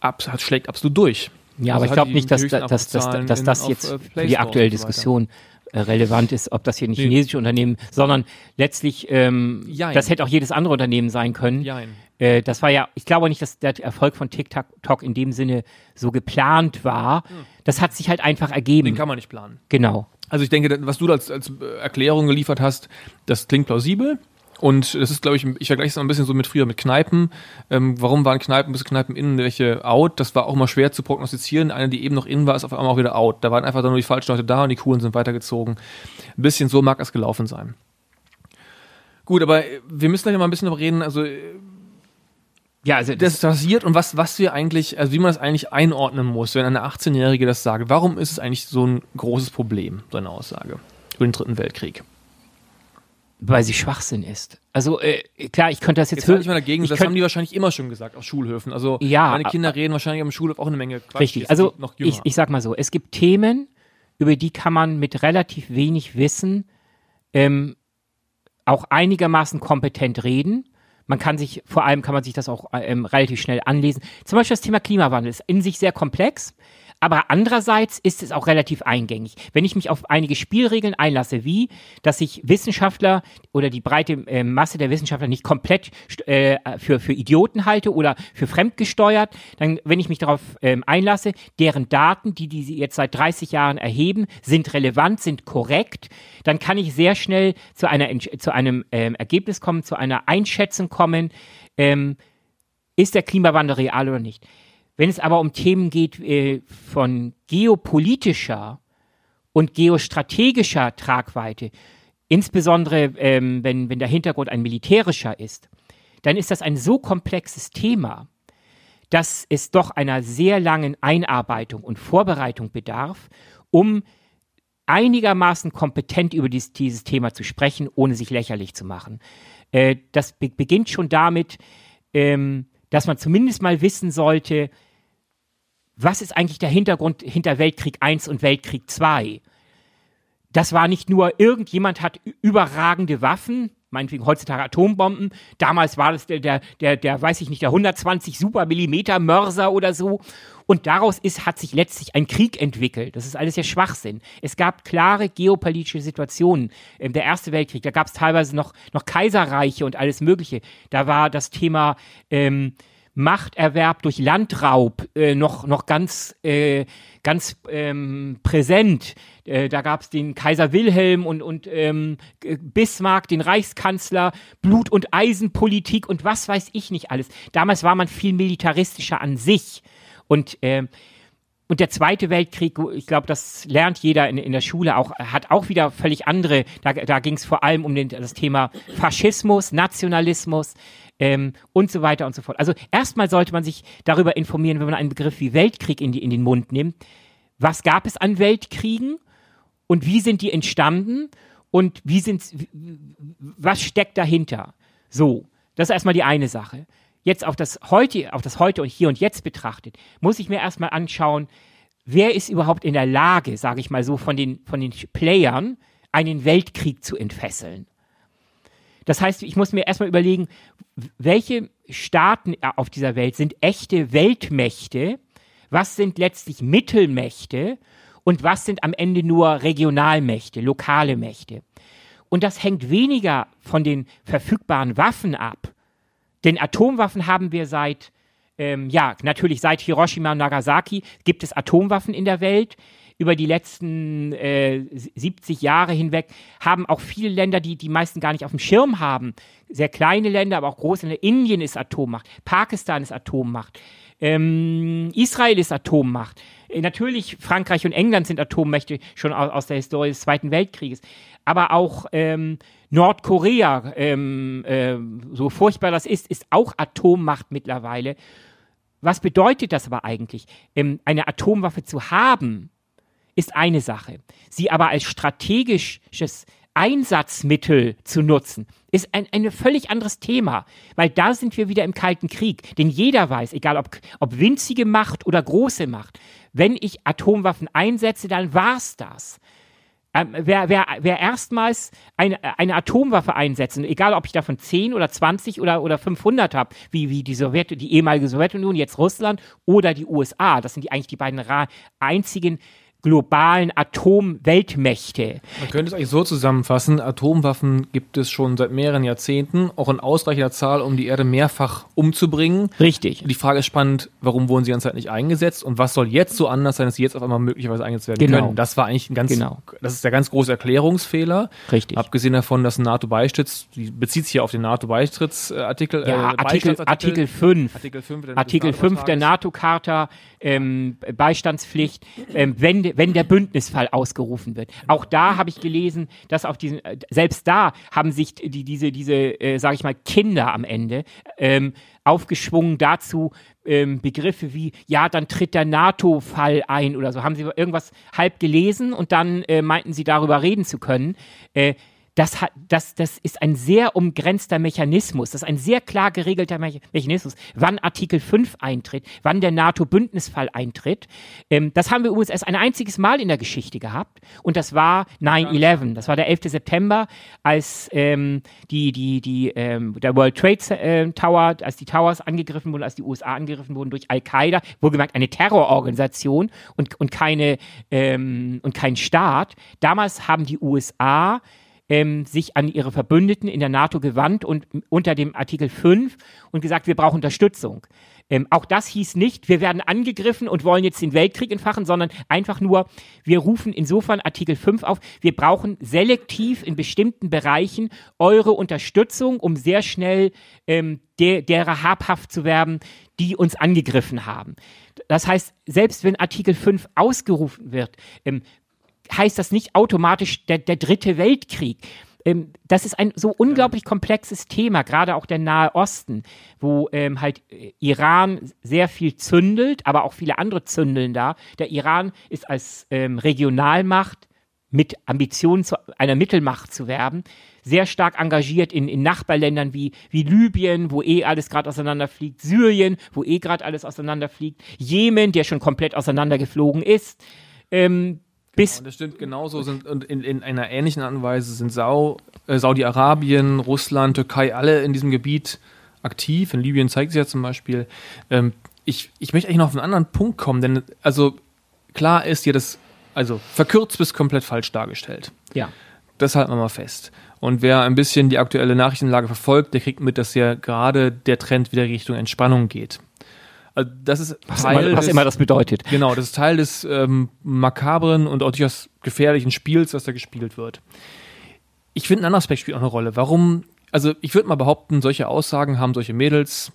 A: ab, schlägt absolut durch.
B: Ja, also aber ich glaube nicht, dass, dass, dass, dass das jetzt äh, für die aktuelle Diskussion relevant ist, ob das hier ein nee. chinesisches Unternehmen, sondern letztlich, ähm, das hätte auch jedes andere Unternehmen sein können. Jein. Äh, das war ja, ich glaube nicht, dass der Erfolg von TikTok in dem Sinne so geplant war. Hm. Das hat sich halt einfach ergeben.
A: Den kann man nicht planen.
B: Genau.
A: Also ich denke, was du als, als Erklärung geliefert hast, das klingt plausibel. Und das ist, glaube ich, ich vergleiche es ein bisschen so mit früher mit Kneipen. Ähm, warum waren Kneipen bis Kneipen innen, welche out? Das war auch mal schwer zu prognostizieren. Eine, die eben noch innen war, ist auf einmal auch wieder out. Da waren einfach dann nur die falschen Leute da und die coolen sind weitergezogen. Ein bisschen so mag es gelaufen sein. Gut, aber wir müssen da ja mal ein bisschen darüber reden. Also ja, also das, das passiert und was, was wir eigentlich, also wie man das eigentlich einordnen muss, wenn eine 18-Jährige das sagt. Warum ist es eigentlich so ein großes Problem, so eine Aussage über den Dritten Weltkrieg?
B: Weil sie Schwachsinn ist. Also äh, klar, ich könnte das jetzt,
A: jetzt hören. Ich mal dagegen, das haben die wahrscheinlich immer schon gesagt auf Schulhöfen. Also ja, meine Kinder reden wahrscheinlich am Schulhof auch eine Menge
B: Quatsch. Richtig, also ich, ich sag mal so, es gibt Themen, über die kann man mit relativ wenig Wissen ähm, auch einigermaßen kompetent reden. Man kann sich, vor allem kann man sich das auch ähm, relativ schnell anlesen. Zum Beispiel das Thema Klimawandel ist in sich sehr komplex. Aber andererseits ist es auch relativ eingängig. Wenn ich mich auf einige Spielregeln einlasse, wie, dass ich Wissenschaftler oder die breite äh, Masse der Wissenschaftler nicht komplett äh, für, für Idioten halte oder für fremdgesteuert, dann, wenn ich mich darauf ähm, einlasse, deren Daten, die die sie jetzt seit 30 Jahren erheben, sind relevant, sind korrekt, dann kann ich sehr schnell zu, einer, zu einem ähm, Ergebnis kommen, zu einer Einschätzung kommen, ähm, ist der Klimawandel real oder nicht. Wenn es aber um Themen geht äh, von geopolitischer und geostrategischer Tragweite, insbesondere ähm, wenn, wenn der Hintergrund ein militärischer ist, dann ist das ein so komplexes Thema, dass es doch einer sehr langen Einarbeitung und Vorbereitung bedarf, um einigermaßen kompetent über dies, dieses Thema zu sprechen, ohne sich lächerlich zu machen. Äh, das be beginnt schon damit, ähm, dass man zumindest mal wissen sollte, was ist eigentlich der Hintergrund hinter Weltkrieg I und Weltkrieg II? Das war nicht nur, irgendjemand hat überragende Waffen meinetwegen heutzutage Atombomben. Damals war das der, der, der, der weiß ich nicht, der 120 Supermillimeter Mörser oder so. Und daraus ist, hat sich letztlich ein Krieg entwickelt. Das ist alles ja Schwachsinn. Es gab klare geopolitische Situationen. Ähm, der Erste Weltkrieg, da gab es teilweise noch, noch Kaiserreiche und alles Mögliche. Da war das Thema ähm, Machterwerb durch Landraub äh, noch, noch ganz, äh, ganz ähm, präsent. Äh, da gab es den Kaiser Wilhelm und, und ähm, Bismarck, den Reichskanzler, Blut- und Eisenpolitik und was weiß ich nicht alles. Damals war man viel militaristischer an sich. Und, ähm, und der Zweite Weltkrieg, ich glaube, das lernt jeder in, in der Schule auch, hat auch wieder völlig andere. Da, da ging es vor allem um den, das Thema Faschismus, Nationalismus, ähm, und so weiter und so fort. Also erstmal sollte man sich darüber informieren, wenn man einen Begriff wie Weltkrieg in, die, in den Mund nimmt. Was gab es an Weltkriegen und wie sind die entstanden und wie sind, was steckt dahinter? So, das ist erstmal die eine Sache. Jetzt auf das heute, auf das heute und hier und jetzt betrachtet, muss ich mir erstmal anschauen, wer ist überhaupt in der Lage, sage ich mal so, von den, von den Playern einen Weltkrieg zu entfesseln. Das heißt, ich muss mir erstmal überlegen, welche Staaten auf dieser Welt sind echte Weltmächte, was sind letztlich Mittelmächte und was sind am Ende nur Regionalmächte, lokale Mächte. Und das hängt weniger von den verfügbaren Waffen ab. Denn Atomwaffen haben wir seit, ähm, ja, natürlich seit Hiroshima und Nagasaki gibt es Atomwaffen in der Welt über die letzten äh, 70 Jahre hinweg haben auch viele Länder, die die meisten gar nicht auf dem Schirm haben, sehr kleine Länder, aber auch große Länder. Indien ist Atommacht, Pakistan ist Atommacht, ähm, Israel ist Atommacht. Äh, natürlich Frankreich und England sind Atommächte schon aus, der Historie des Zweiten Weltkrieges, aber auch ähm, Nordkorea, ähm, äh, so furchtbar das ist, ist auch Atommacht mittlerweile. Was bedeutet das aber eigentlich? Ähm, eine Atomwaffe zu haben, ist eine Sache. Sie aber als strategisches Einsatzmittel zu nutzen, ist ein, ein völlig anderes Thema, weil da sind wir wieder im Kalten Krieg. Denn jeder weiß, egal ob, ob winzige Macht oder große Macht, wenn ich Atomwaffen einsetze, dann war's das. Ähm, wer, wer, wer erstmals eine, eine Atomwaffe einsetzt, egal ob ich davon 10 oder 20 oder, oder 500 habe, wie, wie die, Sowjet, die ehemalige Sowjetunion, jetzt Russland oder die USA, das sind die, eigentlich die beiden einzigen globalen Atomweltmächte.
A: Man könnte es eigentlich so zusammenfassen, Atomwaffen gibt es schon seit mehreren Jahrzehnten, auch in ausreichender Zahl, um die Erde mehrfach umzubringen.
B: Richtig.
A: Die Frage ist spannend, warum wurden sie ganze nicht eingesetzt und was soll jetzt so anders sein, dass sie jetzt auf einmal möglicherweise eingesetzt werden
B: genau.
A: können? Das war eigentlich ein ganz,
B: genau.
A: das ist der ganz große Erklärungsfehler.
B: Richtig.
A: Abgesehen davon, dass NATO-Beistritts, die bezieht sich ja auf den NATO-Beitrittsartikel.
B: Ja, äh, Artikel, Artikel 5. Artikel 5 der, Artikel 5 der NATO-Charta, ähm, Beistandspflicht, ähm, wenn wenn der Bündnisfall ausgerufen wird. Auch da habe ich gelesen, dass auf diesen, äh, selbst da haben sich die, diese, diese, äh, sage ich mal, Kinder am Ende ähm, aufgeschwungen dazu, ähm, Begriffe wie, ja, dann tritt der NATO-Fall ein oder so. Haben sie irgendwas halb gelesen und dann äh, meinten sie darüber reden zu können. Äh, das, hat, das, das ist ein sehr umgrenzter Mechanismus, das ist ein sehr klar geregelter Mechanismus, wann Artikel 5 eintritt, wann der NATO-Bündnisfall eintritt. Ähm, das haben wir übrigens erst ein einziges Mal in der Geschichte gehabt und das war 9-11, das war der 11. September, als ähm, die, die, die, ähm, der World Trade äh, Tower, als die Towers angegriffen wurden, als die USA angegriffen wurden durch Al-Qaida, wohlgemerkt eine Terrororganisation und, und, keine, ähm, und kein Staat. Damals haben die USA ähm, sich an ihre Verbündeten in der NATO gewandt und unter dem Artikel 5 und gesagt, wir brauchen Unterstützung. Ähm, auch das hieß nicht, wir werden angegriffen und wollen jetzt den Weltkrieg entfachen, sondern einfach nur, wir rufen insofern Artikel 5 auf, wir brauchen selektiv in bestimmten Bereichen eure Unterstützung, um sehr schnell ähm, der, derer habhaft zu werden, die uns angegriffen haben. Das heißt, selbst wenn Artikel 5 ausgerufen wird, ähm, heißt das nicht automatisch der, der dritte Weltkrieg. Ähm, das ist ein so unglaublich komplexes Thema, gerade auch der Nahe Osten, wo ähm, halt äh, Iran sehr viel zündelt, aber auch viele andere zündeln da. Der Iran ist als ähm, Regionalmacht mit Ambitionen zu einer Mittelmacht zu werden, sehr stark engagiert in, in Nachbarländern wie, wie Libyen, wo eh alles gerade auseinanderfliegt, Syrien, wo eh gerade alles auseinanderfliegt, Jemen, der schon komplett auseinandergeflogen ist. Ähm, Bis
A: Und das stimmt genauso sind und in, in einer ähnlichen Art und Weise sind Sau, äh, Saudi-Arabien, Russland, Türkei alle in diesem Gebiet aktiv. In Libyen zeigt sich ja zum Beispiel. Ähm, ich, ich möchte eigentlich noch auf einen anderen Punkt kommen, denn also klar ist dir das also verkürzt bis komplett falsch dargestellt.
B: ja.
A: Das halten wir mal fest. Und wer ein bisschen die aktuelle Nachrichtenlage verfolgt, der kriegt mit, dass ja gerade der Trend wieder Richtung Entspannung geht. Also das ist
B: Was, immer, was
A: des-
B: immer das bedeutet.
A: Genau, das ist Teil des ähm, makabren und auch durchaus gefährlichen Spiels, was da gespielt wird. Ich finde, ein anderer Aspekt spielt auch eine Rolle. Warum, also ich würde mal behaupten, solche Aussagen haben solche Mädels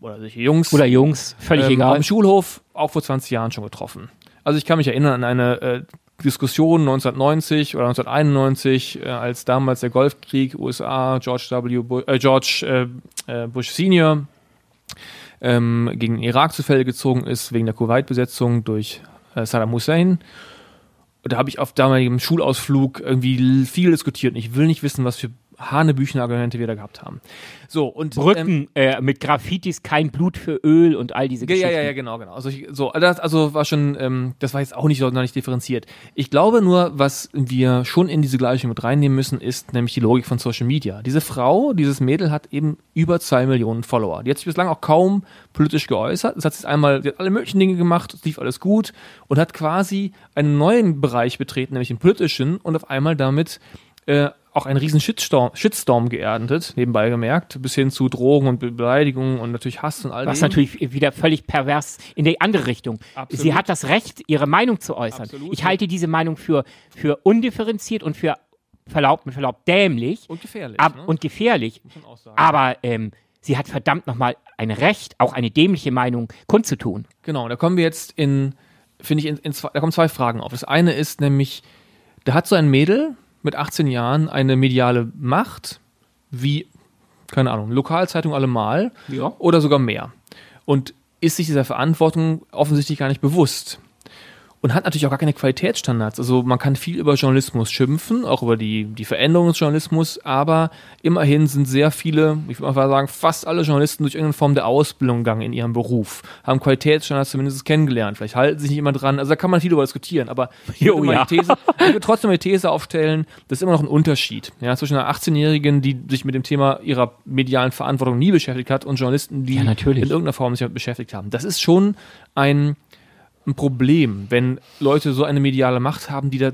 A: oder solche Jungs
B: Oder Jungs, völlig
A: ähm,
B: egal.
A: am Schulhof auch vor 20 Jahren schon getroffen. Also ich kann mich erinnern an eine äh, Diskussion 1990 oder 1991, äh, als damals der Golfkrieg USA, George W. Bush, äh, George äh, äh, Bush Senior ähm, gegen den Irak zu Felde gezogen ist, wegen der Kuwait-Besetzung durch äh, Saddam Hussein. Da habe ich auf damaligem Schulausflug irgendwie viel diskutiert und ich will nicht wissen, was für hanebüchene Argumente wir da gehabt haben. So, und ähm,
B: Brücken äh, mit Graffitis, kein Blut für Öl und all diese
A: ja, ja,
B: Geschichten.
A: ja, ja, genau, genau. Also, ich, so, das, also war schon, ähm, das war jetzt auch nicht sonderlich differenziert. Ich glaube nur, was wir schon in diese Gleichung mit reinnehmen müssen, ist nämlich die Logik von Social Media. Diese Frau, dieses Mädel hat eben über zwei Millionen Follower. Die hat sich bislang auch kaum politisch geäußert. Das hat sich einmal, sie hat alle möglichen Dinge gemacht, es lief alles gut und hat quasi einen neuen Bereich betreten, nämlich den politischen und auf einmal damit äh, auch einen riesen Shitstorm, Shitstorm geerntet, nebenbei gemerkt, bis hin zu Drogen und Be- Beleidigungen und natürlich Hass und all
B: Was
A: dem.
B: natürlich wieder völlig pervers in die andere Richtung.
A: Absolut.
B: Sie hat das Recht, ihre Meinung zu äußern.
A: Absolut.
B: Ich halte diese Meinung für, für undifferenziert und für Verlaub, mit Verlaub dämlich
A: Und gefährlich.
B: ab,
A: ne?
B: und gefährlich. Aber ähm, sie hat verdammt nochmal ein Recht, auch eine dämliche Meinung kundzutun.
A: Genau, da kommen wir jetzt in, finde ich, in, in zwei, da kommen zwei Fragen auf. Das eine ist nämlich, da hat so ein Mädel mit 18 Jahren eine mediale Macht, wie, keine Ahnung, Lokalzeitung allemal
B: Ja.
A: oder sogar mehr. Und ist sich dieser Verantwortung offensichtlich gar nicht bewusst. Und hat natürlich auch gar keine Qualitätsstandards. Also man kann viel über Journalismus schimpfen, auch über die, die Veränderung des Journalismus, aber immerhin sind sehr viele, ich würde mal sagen, fast alle Journalisten durch irgendeine Form der Ausbildung gegangen in ihrem Beruf, haben Qualitätsstandards zumindest kennengelernt. Vielleicht halten sie sich nicht immer dran, also da kann man viel darüber diskutieren, aber ich würde
B: ja.
A: die These, ich würde trotzdem die These aufstellen, das ist immer noch ein Unterschied ja, zwischen einer 18-Jährigen, die sich mit dem Thema ihrer medialen Verantwortung nie beschäftigt hat und Journalisten, die
B: Ja,
A: in irgendeiner Form sich damit beschäftigt haben. Das ist schon ein, ein Problem, wenn Leute so eine mediale Macht haben, die da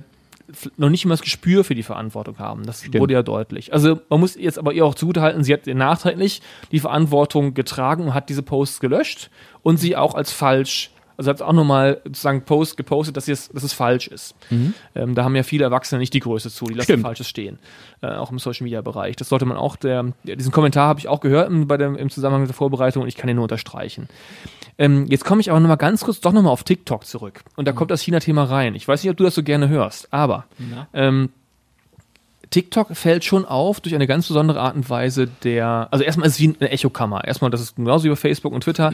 A: noch nicht immer das Gespür für die Verantwortung haben. Das wurde ja deutlich. Also man muss jetzt aber ihr auch zugutehalten, sie hat nachträglich die Verantwortung getragen und hat diese Posts gelöscht und sie auch als falsch, also hat auch nochmal sozusagen Post gepostet, dass, dass es falsch ist. Ähm, da haben ja viele Erwachsene nicht die Größe zu, die lassen
B: Stimmt.
A: Falsches stehen. Äh, auch im Social Media Bereich. Das sollte man auch, der, diesen Kommentar habe ich auch gehört im, bei dem, im Zusammenhang mit der Vorbereitung und ich kann ihn nur unterstreichen. Ähm, jetzt komme ich aber nochmal ganz kurz doch nochmal auf TikTok zurück. Und da kommt das China-Thema rein. Ich weiß nicht, ob du das so gerne hörst, aber ähm, TikTok fällt schon auf durch eine ganz besondere Art und Weise der, also erstmal ist es wie eine Echokammer. Erstmal, das ist genauso wie bei Facebook und Twitter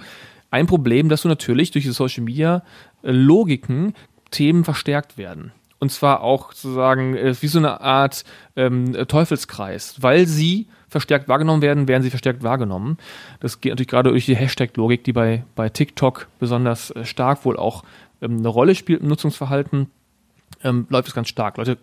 A: ein Problem, dass du natürlich durch die Social Media äh, Logiken Themen verstärkt werden. Und zwar auch sozusagen äh, wie so eine Art ähm, äh, Teufelskreis. Weil sie verstärkt wahrgenommen werden, werden sie verstärkt wahrgenommen. Das geht natürlich gerade durch die Hashtag-Logik, die bei, bei TikTok besonders stark wohl auch ähm, eine Rolle spielt im Nutzungsverhalten. Ähm, läuft es ganz stark. Leute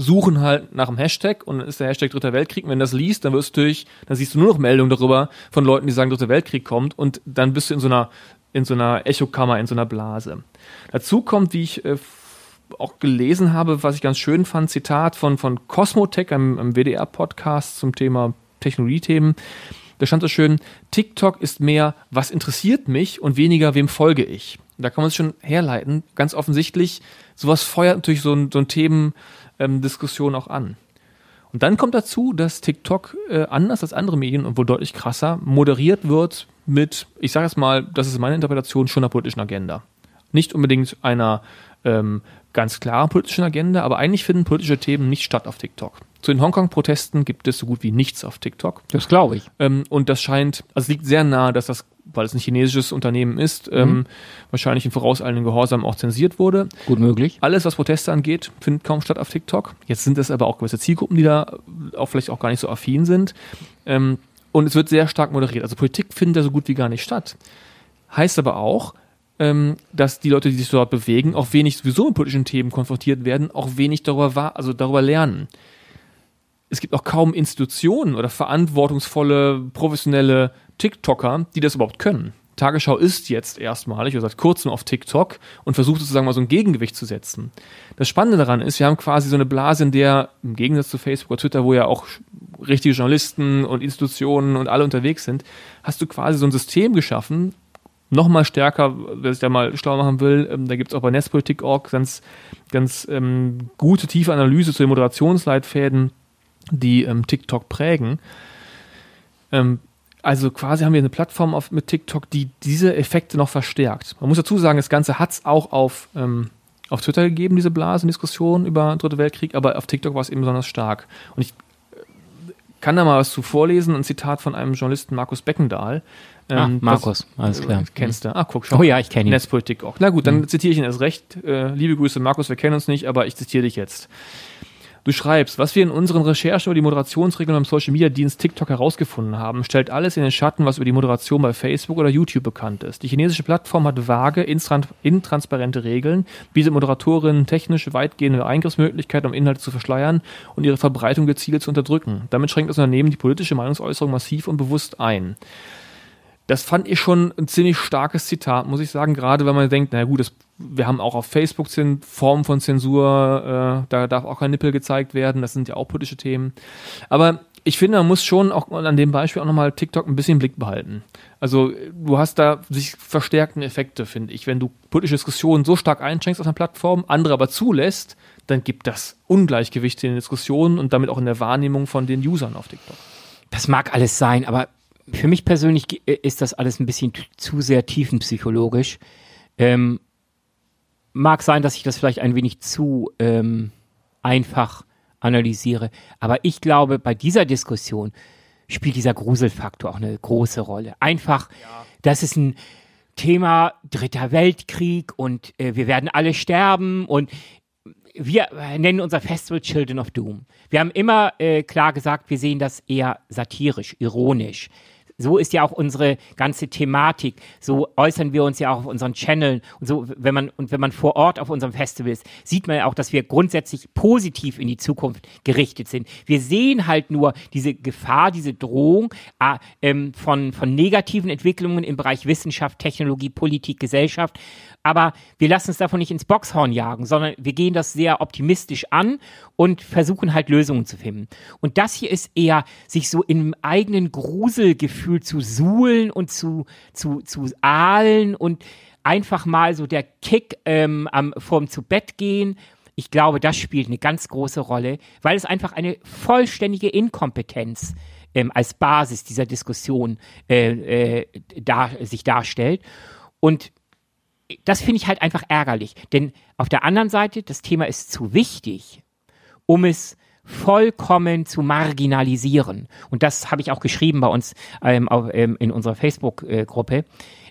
A: suchen halt nach einem Hashtag und dann ist der Hashtag Dritter Weltkrieg. Und wenn du das liest, dann wirst du durch, dann siehst du nur noch Meldungen darüber von Leuten, die sagen, Dritter Weltkrieg kommt und dann bist du in so einer, in so einer Echokammer, in so einer Blase. Dazu kommt, wie ich äh, auch gelesen habe, was ich ganz schön fand, Zitat von, von Cosmotech, einem, einem WDR-Podcast zum Thema Technologiethemen. Da stand so schön, TikTok ist mehr, was interessiert mich und weniger, wem folge ich. Da kann man es schon herleiten. Ganz offensichtlich, sowas feuert natürlich so ein, so ein Themendiskussion auch an. Und dann kommt dazu, dass TikTok äh, anders als andere Medien und wohl deutlich krasser moderiert wird mit, ich sage es mal, das ist meine Interpretation, schon einer politischen Agenda. Nicht unbedingt einer ähm, ganz klaren politischen Agenda, aber eigentlich finden politische Themen nicht statt auf TikTok. Zu den Hongkong-Protesten gibt es so gut wie nichts auf TikTok.
B: Das glaube ich.
A: Ähm, und das scheint, also es liegt sehr nahe, dass das, weil es ein chinesisches Unternehmen ist, ähm, wahrscheinlich in vorauseilendem Gehorsam auch zensiert wurde.
B: Gut möglich.
A: Alles, was Proteste angeht, findet kaum statt auf TikTok. Jetzt sind es aber auch gewisse Zielgruppen, die da auch vielleicht auch gar nicht so affin sind. Ähm, und es wird sehr stark moderiert. Also Politik findet da so gut wie gar nicht statt. Heißt aber auch, ähm, dass die Leute, die sich dort bewegen, auch wenig sowieso mit politischen Themen konfrontiert werden, auch wenig darüber, also darüber lernen. Es gibt auch kaum Institutionen oder verantwortungsvolle, professionelle TikToker, die das überhaupt können. Tagesschau ist jetzt erstmalig oder seit kurzem auf TikTok und versucht sozusagen mal so ein Gegengewicht zu setzen. Das Spannende daran ist, wir haben quasi so eine Blase, in der im Gegensatz zu Facebook oder Twitter, wo ja auch richtige Journalisten und Institutionen und alle unterwegs sind, hast du quasi so ein System geschaffen, noch mal stärker, wer sich da mal schlau machen will, ähm, da gibt es auch bei Netzpolitik.org ganz, ganz ähm, gute, tiefe Analyse zu den Moderationsleitfäden, die ähm, TikTok prägen. Ähm, also quasi haben wir eine Plattform auf, mit TikTok, die diese Effekte noch verstärkt. Man muss dazu sagen, das Ganze hat es auch auf, ähm, auf Twitter gegeben, diese Blasendiskussion über den Dritten Weltkrieg, aber auf TikTok war es eben besonders stark. Und ich äh, kann da mal was zu vorlesen, ein Zitat von einem Journalisten Markus Beckendahl,
B: Ah, ähm, Markus, das, alles klar.
A: Kennst du? Ah, guck schon.
B: Oh ja, ich kenne ihn.
A: Netzpolitik auch. Na gut, dann mhm. zitiere ich ihn erst recht. Äh, liebe Grüße, Markus, wir kennen uns nicht, aber ich zitiere dich jetzt. Du schreibst, was wir in unseren Recherchen über die Moderationsregeln beim Social Media Dienst TikTok herausgefunden haben, stellt alles in den Schatten, was über die Moderation bei Facebook oder YouTube bekannt ist. Die chinesische Plattform hat vage, intransparente Regeln, bietet Moderatorinnen technisch weitgehende Eingriffsmöglichkeiten, um Inhalte zu verschleiern und ihre Verbreitung gezielt zu unterdrücken. Damit schränkt das Unternehmen die politische Meinungsäußerung massiv und bewusst ein. Das fand ich schon ein ziemlich starkes Zitat, muss ich sagen, gerade wenn man denkt, na gut, das, wir haben auch auf Facebook Formen von Zensur, äh, da darf auch kein Nippel gezeigt werden, das sind ja auch politische Themen. Aber ich finde, man muss schon auch an dem Beispiel auch nochmal TikTok ein bisschen im Blick behalten. Also du hast da sich verstärkten Effekte, finde ich. Wenn du politische Diskussionen so stark einschränkst auf einer Plattform, andere aber zulässt, dann gibt das Ungleichgewichte in den Diskussionen und damit auch in der Wahrnehmung von den Usern auf TikTok.
B: Das mag alles sein, aber für mich persönlich äh, ist das alles ein bisschen zu sehr tiefenpsychologisch. Ähm, mag sein, dass ich das vielleicht ein wenig zu ähm, einfach analysiere, aber ich glaube, bei dieser Diskussion spielt dieser Gruselfaktor auch eine große Rolle. Einfach, ja. das ist ein Thema Dritter Weltkrieg und äh, wir werden alle sterben und wir nennen unser Festival Children of Doom. Wir haben immer äh, klar gesagt, wir sehen das eher satirisch, ironisch. So ist ja auch unsere ganze Thematik. So äußern wir uns ja auch auf unseren Channel und so, wenn man, und wenn man vor Ort auf unserem Festival ist, sieht man ja auch, dass wir grundsätzlich positiv in die Zukunft gerichtet sind. Wir sehen halt nur diese Gefahr, diese Drohung äh, ähm, von, von negativen Entwicklungen im Bereich Wissenschaft, Technologie, Politik, Gesellschaft aber wir lassen uns davon nicht ins Boxhorn jagen, sondern wir gehen das sehr optimistisch an und versuchen halt Lösungen zu finden. Und das hier ist eher, sich so im eigenen Gruselgefühl zu suhlen und zu, zu, zu ahlen und einfach mal so der Kick ähm, am, vorm zu Bett gehen. Ich glaube, das spielt eine ganz große Rolle, weil es einfach eine vollständige Inkompetenz ähm, als Basis dieser Diskussion äh, äh, da, sich darstellt. Und das finde ich halt einfach ärgerlich. Denn auf der anderen Seite, das Thema ist zu wichtig, um es vollkommen zu marginalisieren. Und das habe ich auch geschrieben bei uns ähm, auf, ähm, in unserer Facebook-Gruppe.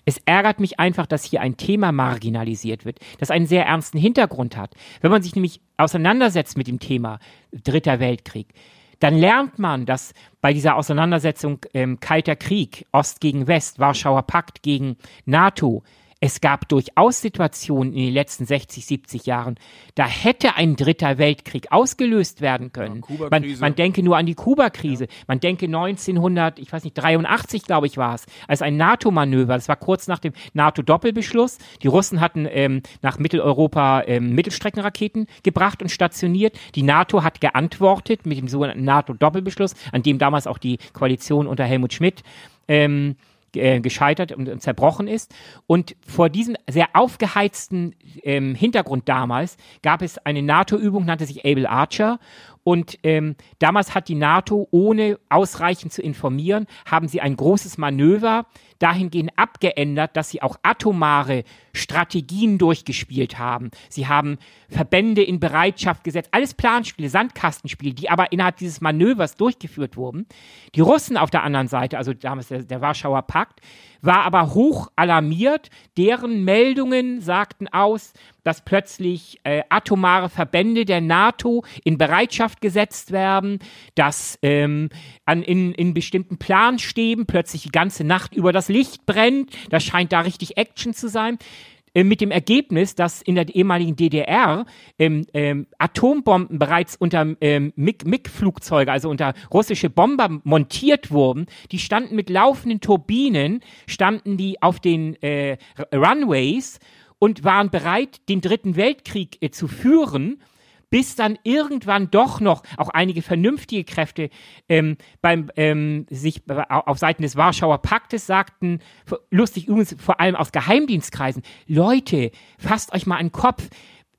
B: Es ärgert mich einfach, dass hier ein Thema marginalisiert wird, das einen sehr ernsten Hintergrund hat. Wenn man sich nämlich auseinandersetzt mit dem Thema Dritter Weltkrieg, dann lernt man, dass bei dieser Auseinandersetzung ähm, Kalter Krieg, Ost gegen West, Warschauer Pakt gegen NATO, es gab durchaus Situationen in den letzten 60, 70 Jahren, da hätte ein dritter Weltkrieg ausgelöst werden können. Ja, man, man, denke nur an die Kuba-Krise. Ja. Man denke 1900, ich weiß nicht, 83, glaube ich, war es, als ein NATO-Manöver. Das war kurz nach dem NATO-Doppelbeschluss. Die Russen hatten ähm, nach Mitteleuropa ähm, Mittelstreckenraketen gebracht und stationiert. Die NATO hat geantwortet mit dem sogenannten NATO-Doppelbeschluss, an dem damals auch die Koalition unter Helmut Schmidt ähm, äh, gescheitert und zerbrochen ist. Und vor diesem sehr aufgeheizten ähm, Hintergrund damals gab es eine NATO-Übung, nannte sich Able Archer. Und ähm, damals hat die NATO, ohne ausreichend zu informieren, haben sie ein großes Manöver dahingehend abgeändert, dass sie auch atomare Strategien durchgespielt haben. Sie haben Verbände in Bereitschaft gesetzt, alles Planspiele, Sandkastenspiele, die aber innerhalb dieses Manövers durchgeführt wurden. Die Russen auf der anderen Seite, also damals der, der Warschauer Pakt, war aber hoch alarmiert. Deren Meldungen sagten aus, dass plötzlich äh, atomare Verbände der NATO in Bereitschaft gesetzt werden, dass ähm, an, in, in bestimmten Planstäben plötzlich die ganze Nacht über das Licht brennt. Das scheint da richtig Action zu sein. Äh, mit dem Ergebnis, dass in der ehemaligen DDR ähm, ähm, Atombomben bereits unter ähm, MiG-Flugzeuge, also unter russische Bomber montiert wurden. Die standen mit laufenden Turbinen, standen die auf den äh, Runways und waren bereit, den Dritten Weltkrieg äh, zu führen bis dann irgendwann doch noch auch einige vernünftige Kräfte ähm, beim ähm, sich auf Seiten des Warschauer Paktes sagten, lustig übrigens vor allem aus Geheimdienstkreisen, Leute, fasst euch mal einen Kopf.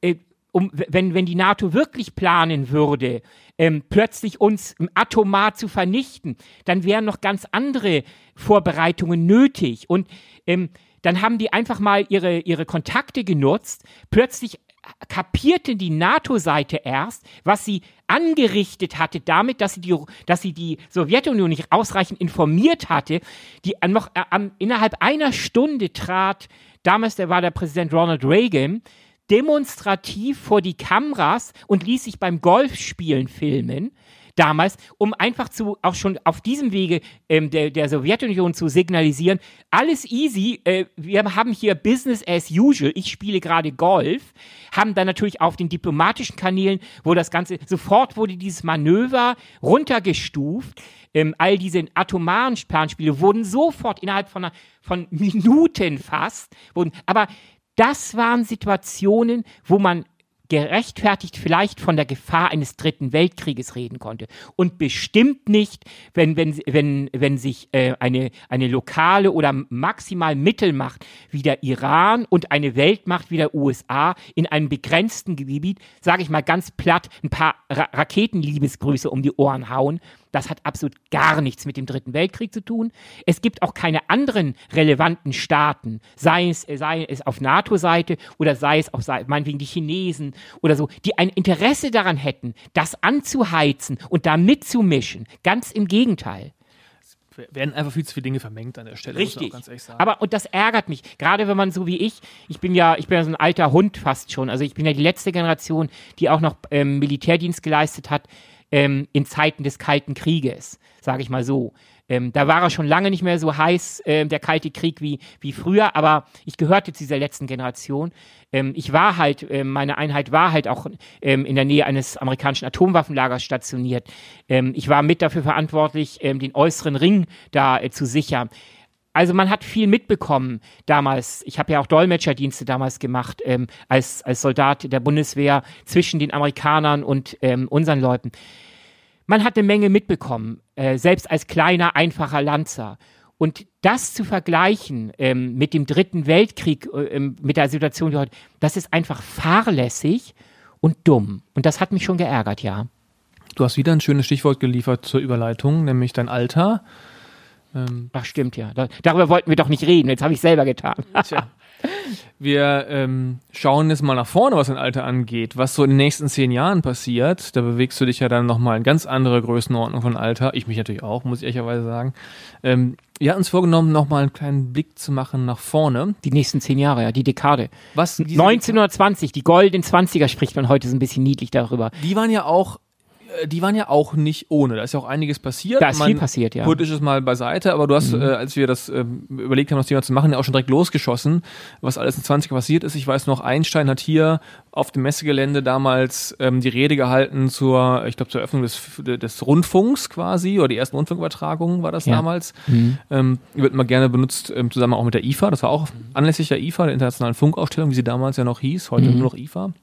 B: Äh, um, wenn, wenn die NATO wirklich planen würde, ähm, plötzlich uns atomar zu vernichten, dann wären noch ganz andere Vorbereitungen nötig. Und ähm, dann haben die einfach mal ihre, ihre Kontakte genutzt. Plötzlich kapierte die NATO-Seite erst, was sie angerichtet hatte damit, dass sie die, dass sie die Sowjetunion nicht ausreichend informiert hatte. Die noch äh, innerhalb einer Stunde trat, damals der war der Präsident Ronald Reagan, demonstrativ vor die Kameras und ließ sich beim Golfspielen filmen damals, um einfach zu, auch schon auf diesem Wege ähm, der, der Sowjetunion zu signalisieren, alles easy, äh, wir haben hier Business as usual, ich spiele gerade Golf, haben dann natürlich auf den diplomatischen Kanälen, wo das Ganze, sofort wurde dieses Manöver runtergestuft, ähm, all diese atomaren Planspiele wurden sofort innerhalb von, von Minuten fast, wurden, aber das waren Situationen, wo man gerechtfertigt vielleicht von der Gefahr eines dritten Weltkrieges reden konnte. Und bestimmt nicht, wenn, wenn, wenn, wenn sich äh, eine, eine lokale oder maximal Mittelmacht wie der Iran und eine Weltmacht wie der USA in einem begrenzten Gebiet, sage ich mal ganz platt, ein paar Ra Raketenliebesgrüße um die Ohren hauen das hat absolut gar nichts mit dem Dritten Weltkrieg zu tun. Es gibt auch keine anderen relevanten Staaten, sei es, sei es auf NATO-Seite oder sei es auf meinetwegen die Chinesen oder so, die ein Interesse daran hätten, das anzuheizen und da mitzumischen. Ganz im Gegenteil
A: werden einfach viel zu viele Dinge vermengt an der Stelle.
B: Richtig. Aber und das ärgert mich, gerade wenn man so wie ich, ich bin ja, ich bin ja so ein alter Hund fast schon. Also ich bin ja die letzte Generation, die auch noch ähm, Militärdienst geleistet hat ähm, in Zeiten des Kalten Krieges, sage ich mal so. Ähm, da war er schon lange nicht mehr so heiß, äh, der Kalte Krieg, wie, wie früher, aber ich gehörte zu dieser letzten Generation. Ähm, ich war halt, äh, meine Einheit war halt auch ähm, in der Nähe eines amerikanischen Atomwaffenlagers stationiert. Ähm, ich war mit dafür verantwortlich, ähm, den äußeren Ring da äh, zu sichern. Also man hat viel mitbekommen damals. Ich habe ja auch Dolmetscherdienste damals gemacht ähm, als, als Soldat der Bundeswehr zwischen den Amerikanern und ähm, unseren Leuten. Man hat eine Menge mitbekommen, äh, selbst als kleiner, einfacher Lanzer. Und das zu vergleichen ähm, mit dem Dritten Weltkrieg, äh, ähm, mit der Situation, die heute, das ist einfach fahrlässig und dumm. Und das hat mich schon geärgert, ja.
A: Du hast wieder ein schönes Stichwort geliefert zur Überleitung, nämlich dein Alter.
B: Ähm, Ach stimmt ja. Da, darüber wollten wir doch nicht reden. Jetzt habe ich selber getan. Tja.
A: Wir ähm, schauen jetzt mal nach vorne, was dein Alter angeht. Was so in den nächsten zehn Jahren passiert, da bewegst du dich ja dann nochmal in ganz andere Größenordnung von Alter. Ich mich natürlich auch, muss ich ehrlicherweise sagen. Ähm, wir hatten uns vorgenommen, nochmal einen kleinen Blick zu machen nach vorne.
B: Die nächsten zehn Jahre, ja, die Dekade. Was 1920, die goldenen 20er spricht man heute so ein bisschen niedlich darüber.
A: Die waren ja auch die waren ja auch nicht ohne. Da ist ja auch einiges passiert.
B: Da ist viel passiert, ja.
A: Politisches mal beiseite, aber du hast, mhm. äh, als wir das äh, überlegt haben, das Thema zu machen, ja auch schon direkt losgeschossen, was alles in 20 passiert ist. Ich weiß noch, Einstein hat hier auf dem Messegelände damals ähm, die Rede gehalten zur, ich glaube, zur Eröffnung des, des Rundfunks quasi, oder die ersten Rundfunkübertragungen war das ja. damals. Mhm. Ähm, wird immer gerne benutzt, ähm, zusammen auch mit der IFA. Das war auch anlässlich der IFA, der Internationalen Funkausstellung, wie sie damals ja noch hieß, heute mhm. nur noch IFA.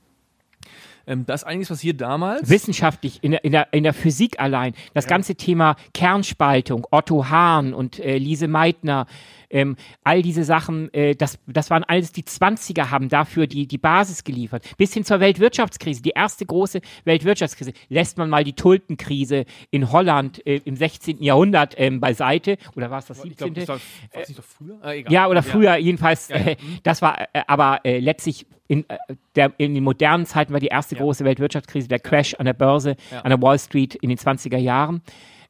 A: Ähm, da ist einiges passiert damals.
B: Wissenschaftlich, in der, in der, in der Physik allein. Das ja. ganze Thema Kernspaltung, Otto Hahn und äh, Lise Meitner, ähm, all diese Sachen, äh, das, das waren alles die 20er, haben dafür die, die Basis geliefert. Bis hin zur Weltwirtschaftskrise, die erste große Weltwirtschaftskrise. Lässt man mal die Tulpenkrise in Holland äh, im 16. Jahrhundert ähm, beiseite, oder war es das 17.? Ich glaub, das war, doch früher? Ah, ja, oder früher, ja. jedenfalls. Ja, äh, mhm. das war äh, aber äh, letztlich in, äh, der, in den modernen Zeiten war die erste große Weltwirtschaftskrise, der Crash an der Börse, an der Wall Street in den 20er Jahren.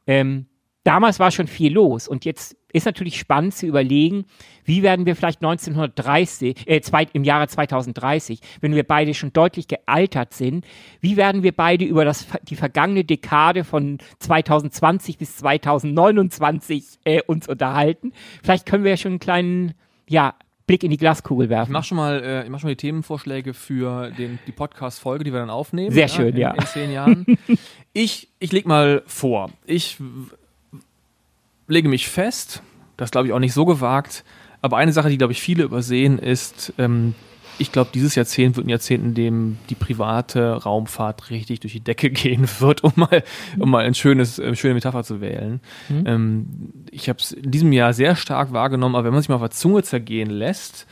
B: Ähm, damals war schon viel los und jetzt ist natürlich spannend zu überlegen, wie werden wir vielleicht 1930, äh, zwei, im Jahre 2030, wenn wir beide schon deutlich gealtert sind, wie werden wir beide über das, die vergangene Dekade von 2020 bis 2029 äh, uns unterhalten? Vielleicht können wir ja schon einen kleinen, ja, Blick in die Glaskugel
A: Ich
B: werfen.
A: mache schon mal, äh, ich mach schon mal die Themenvorschläge für den, die Podcast-Folge, die wir dann aufnehmen.
B: Sehr schön,
A: in,
B: ja.
A: In zehn Jahren. ich ich leg mal vor. Ich lege mich fest, das glaube ich auch nicht so gewagt, aber eine Sache, die glaube ich viele übersehen, ist, ähm, ich glaube, dieses Jahrzehnt wird ein Jahrzehnt, in dem die private Raumfahrt richtig durch die Decke gehen wird, um mal, um mal ein schönes, äh, schöne Metapher zu wählen. Ähm, ich habe es in diesem Jahr sehr stark wahrgenommen, aber wenn man sich mal auf der Zunge zergehen lässt,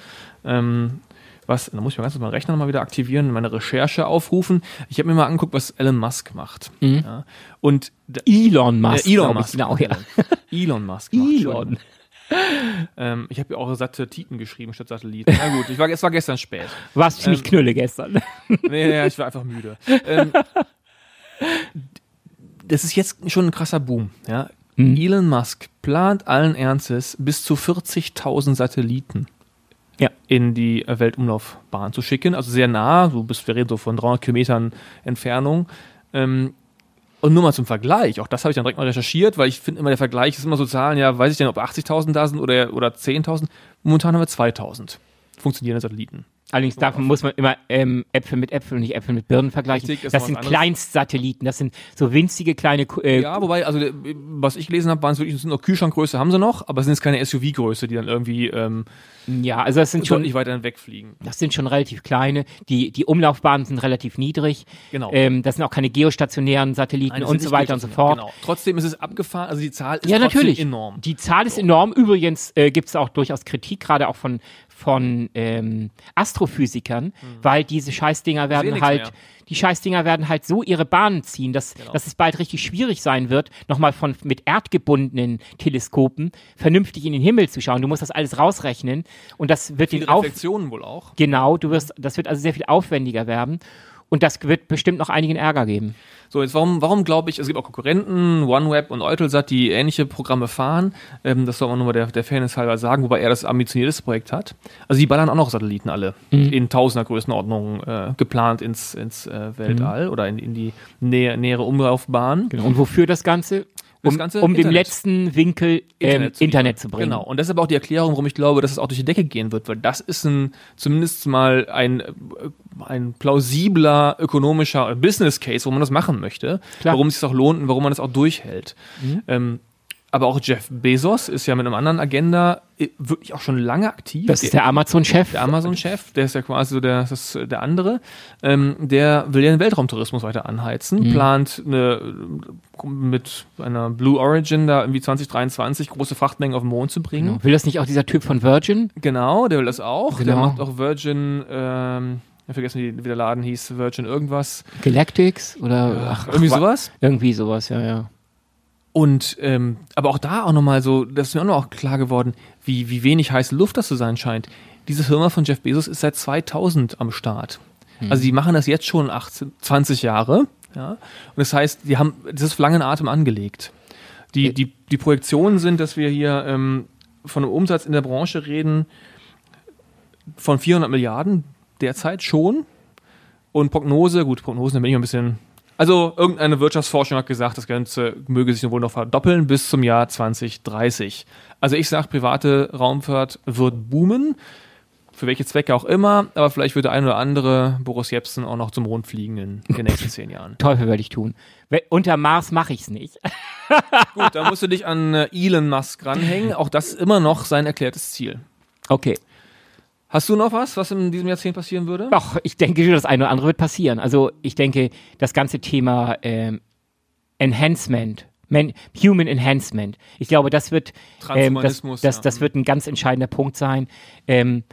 A: ähm, was, da muss ich mal ganz kurz meinen Rechner nochmal wieder aktivieren, meine Recherche aufrufen. Ich habe mir mal angeguckt, was Elon Musk macht. Ja. Und
B: Elon Musk.
A: äh, Elon Musk.
B: Genau, ja.
A: Elon Musk. macht,
B: Elon.
A: Ähm, ich habe ja auch Satelliten geschrieben statt Satelliten. Na gut, ich war, es war gestern spät.
B: Warst ziemlich
A: Ähm,
B: knülle gestern.
A: Nee, nee, ich war einfach müde. Ähm, das ist jetzt schon ein krasser Boom. Ja?
B: Mhm.
A: Elon Musk plant allen Ernstes bis zu 40.000 Satelliten
B: Ja.
A: in die äh, Weltumlaufbahn zu schicken. Also sehr nah, so bis, wir reden so von 300 Kilometern Entfernung. Ähm, und nur mal zum Vergleich, auch das habe ich dann direkt mal recherchiert, weil ich finde immer, der Vergleich ist immer so Zahlen, ja, weiß ich denn, ob 80.000 da sind oder, oder 10.000. Momentan haben wir 2.000 funktionierende Satelliten.
B: Allerdings davon muss man immer ähm, Äpfel mit Äpfeln und nicht Äpfel mit Birnen vergleichen.
A: Richtig,
B: das sind. Kleinstsatelliten, das sind so winzige kleine äh,
A: Ja, wobei, also der- was ich gelesen habe, waren es wirklich, sind noch Kühlschrankgröße haben sie noch, aber es sind jetzt keine SUV-Größe, die dann irgendwie ähm,
B: ja, also das sind
A: schon nicht weiter wegfliegen.
B: das sind schon relativ kleine. Die, die Umlaufbahnen sind relativ niedrig.
A: Genau.
B: Ähm, das sind auch keine geostationären Satelliten
A: Nein,
B: und so weiter und so fort.
A: Genau. Trotzdem ist es abgefahren, also die Zahl ist
B: Ja, natürlich.
A: enorm.
B: Die Zahl ist enorm. Übrigens äh, gibt es auch durchaus Kritik, gerade auch von, von ähm, Astrophysikern, weil diese Scheißdinger werden halt,
A: mehr.
B: die Scheißdinger werden halt so ihre Bahnen ziehen, dass,
A: Genau.
B: dass es bald richtig schwierig sein wird, nochmal von mit erdgebundenen Teleskopen vernünftig in den Himmel zu schauen. Du musst das alles rausrechnen und das wird
A: Viele
B: den
A: Reflexionen wohl auch.
B: genau, du wirst, das wird also sehr viel aufwendiger werden. Und das wird bestimmt noch einigen Ärger geben.
A: So, jetzt warum, warum glaube ich, es gibt auch Konkurrenten, OneWeb und Eutelsat, die ähnliche Programme fahren. Ähm, das soll man nur mal der, der Fairness halber sagen, wobei er das ambitionierteste Projekt hat. Also die ballern auch noch Satelliten alle in tausender Größenordnung äh, geplant ins, ins äh, Weltall oder in, in die nähe, nähere Umlaufbahn.
B: Genau. Und wofür das Ganze?
A: Das
B: Um,
A: Ganze
B: um
A: Internet.
B: letzten Winkel ähm, Internet, zu,
A: liefern.
B: bringen.
A: Genau. Und das ist aber auch die Erklärung, warum ich glaube, dass es auch durch die Decke gehen wird, weil das ist ein, zumindest mal ein, äh, ein plausibler ökonomischer Business Case, wo man das machen möchte,
B: Klar.
A: warum es sich auch lohnt und warum man das auch durchhält.
B: Mhm.
A: Ähm, aber auch Jeff Bezos ist ja mit einem anderen Agenda äh, wirklich auch schon lange aktiv.
B: Das ist der Amazon-Chef.
A: der Amazon-Chef, der ist ja quasi so der, das der andere, ähm, der will ja den Weltraumtourismus weiter anheizen,
B: Mhm.
A: plant eine, mit einer Blue Origin da irgendwie 2023 große Frachtmengen auf den Mond zu bringen.
B: Will das nicht auch dieser Typ von Virgin?
A: Genau, der will das auch. Der
B: Genau.
A: macht auch Virgin, ähm, ich vergessen, wie, wie der Laden hieß, Virgin irgendwas.
B: Galactics? Oder ach,
A: irgendwie
B: wa-
A: sowas.
B: Irgendwie sowas, ja, ja.
A: Und ähm, aber auch da auch nochmal so, das ist mir auch noch klar geworden, wie, wie wenig heiße Luft das zu sein scheint. Diese Firma von Jeff Bezos ist seit 2000 am Start. Also die machen das jetzt schon 18, 20 Jahre. Ja? Und das heißt, die haben das ist auf langen Atem angelegt. Die, die, die Projektionen sind, dass wir hier ähm, von einem Umsatz in der Branche reden von 400 Milliarden derzeit schon. Und Prognose, gut, Prognosen, da bin ich ein bisschen. Also, irgendeine Wirtschaftsforschung hat gesagt, das Ganze möge sich wohl noch verdoppeln bis zum Jahr 2030. Also, ich sage, private Raumfahrt wird boomen. Für welche Zwecke auch immer, aber vielleicht wird der ein oder andere Boris Jepsen auch noch zum Mond fliegen in den nächsten zehn Jahren.
B: Teufel werde ich tun. We- Unter Mars mache ich es nicht.
A: Gut, da musst du dich an äh, Elon Musk ranhängen. Auch das ist immer noch sein erklärtes Ziel.
B: Okay.
A: Hast du noch was, was in diesem Jahrzehnt passieren würde?
B: Doch, ich denke, das eine oder andere wird passieren. Also ich denke, das ganze Thema ähm, Enhancement, Man, Human Enhancement, ich glaube, das wird, ähm, das, das, das wird ein ganz entscheidender Punkt sein. Ähm,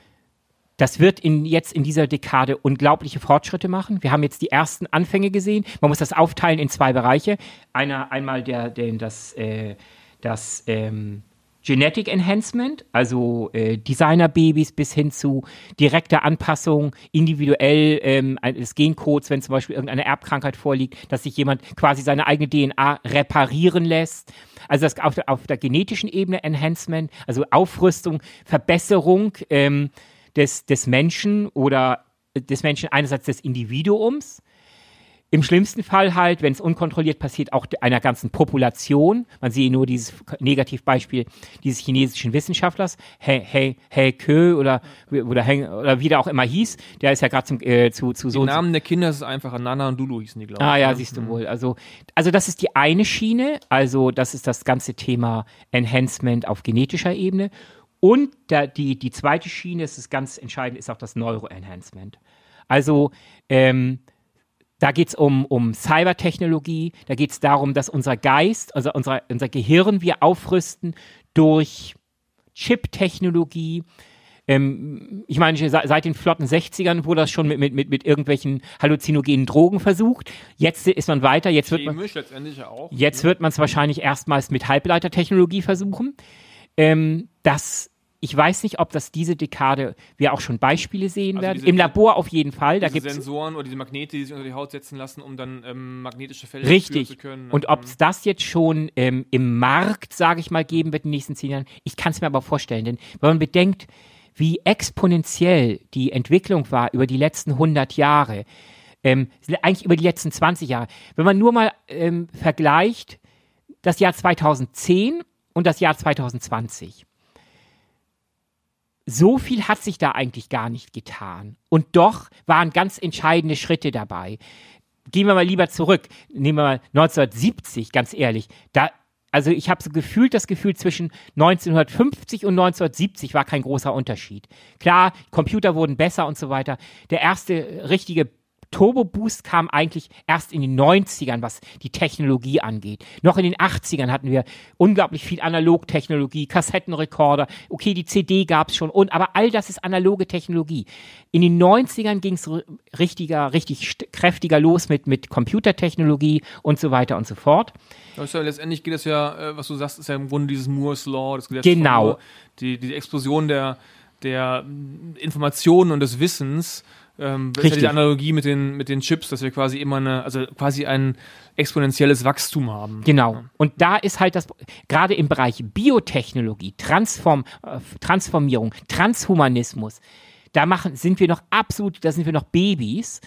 B: das wird in, jetzt in dieser Dekade unglaubliche Fortschritte machen. Wir haben jetzt die ersten Anfänge gesehen. Man muss das aufteilen in zwei Bereiche. Einer, einmal der, der, das, äh, das ähm, Genetic Enhancement, also äh, Designerbabys bis hin zu direkter Anpassung, individuell ähm, des Gencodes, wenn zum Beispiel irgendeine Erbkrankheit vorliegt, dass sich jemand quasi seine eigene DNA reparieren lässt. Also das auf der, auf der genetischen Ebene Enhancement, also Aufrüstung, Verbesserung ähm, des, des Menschen oder des Menschen einerseits des Individuums Im schlimmsten Fall halt, wenn es unkontrolliert passiert, auch einer ganzen Population. Man sehe nur dieses Negativbeispiel dieses chinesischen Wissenschaftlers, He, He, He Ke oder, oder, Heng, oder wie der auch immer hieß. Der ist ja gerade äh, zu, zu
A: so. Die Namen der Kinder ist einfach Nana und Lulu hießen die,
B: glaube ich. Ah ja, ne? siehst du mhm. wohl. Also, also das ist die eine Schiene. Also das ist das ganze Thema Enhancement auf genetischer Ebene. Und da, die, die zweite Schiene, das ist ganz entscheidend, ist auch das Neuroenhancement. Also ähm, da geht es um, um Cybertechnologie, da geht es darum, dass unser Geist, also unser, unser Gehirn wir aufrüsten durch Chip-Technologie. Ähm, ich meine, seit den flotten 60ern wurde das schon mit, mit, mit, mit irgendwelchen halluzinogenen Drogen versucht. Jetzt ist man weiter, jetzt wird man, jetzt ne? wird man es wahrscheinlich erstmals mit Halbleitertechnologie versuchen. Ähm, das ich weiß nicht, ob das diese Dekade wir auch schon Beispiele sehen also werden. Im Labor auf jeden Fall. Da gibt
A: Sensoren oder diese Magnete, die sich unter die Haut setzen lassen, um dann ähm, magnetische Felder
B: Richtig. zu können. Und ob es das jetzt schon ähm, im Markt, sage ich mal, geben wird in den nächsten zehn Jahren, ich kann es mir aber vorstellen. Denn wenn man bedenkt, wie exponentiell die Entwicklung war über die letzten 100 Jahre, ähm, eigentlich über die letzten 20 Jahre. Wenn man nur mal ähm, vergleicht das Jahr 2010 und das Jahr 2020 so viel hat sich da eigentlich gar nicht getan. Und doch waren ganz entscheidende Schritte dabei. Gehen wir mal lieber zurück. Nehmen wir mal 1970, ganz ehrlich. Da, also ich habe so gefühlt das Gefühl, zwischen 1950 und 1970 war kein großer Unterschied. Klar, Computer wurden besser und so weiter. Der erste richtige Turbo Boost kam eigentlich erst in den 90ern, was die Technologie angeht. Noch in den 80ern hatten wir unglaublich viel Analogtechnologie, Kassettenrekorder, okay, die CD gab es schon, und, aber all das ist analoge Technologie. In den 90ern ging es richtiger, richtig kräftiger los mit, mit Computertechnologie und so weiter und so fort.
A: Ja, letztendlich geht es ja, äh, was du sagst, ist ja im Grunde dieses Moore's Law, das
B: Gesetz genau.
A: die, die Explosion der, der Informationen und des Wissens ähm, das ist ja die Analogie mit den, mit den Chips, dass wir quasi immer eine, also quasi ein exponentielles Wachstum haben.
B: Genau. Und da ist halt das, gerade im Bereich Biotechnologie, Transform, äh, Transformierung, Transhumanismus, da machen, sind wir noch absolut, da sind wir noch Babys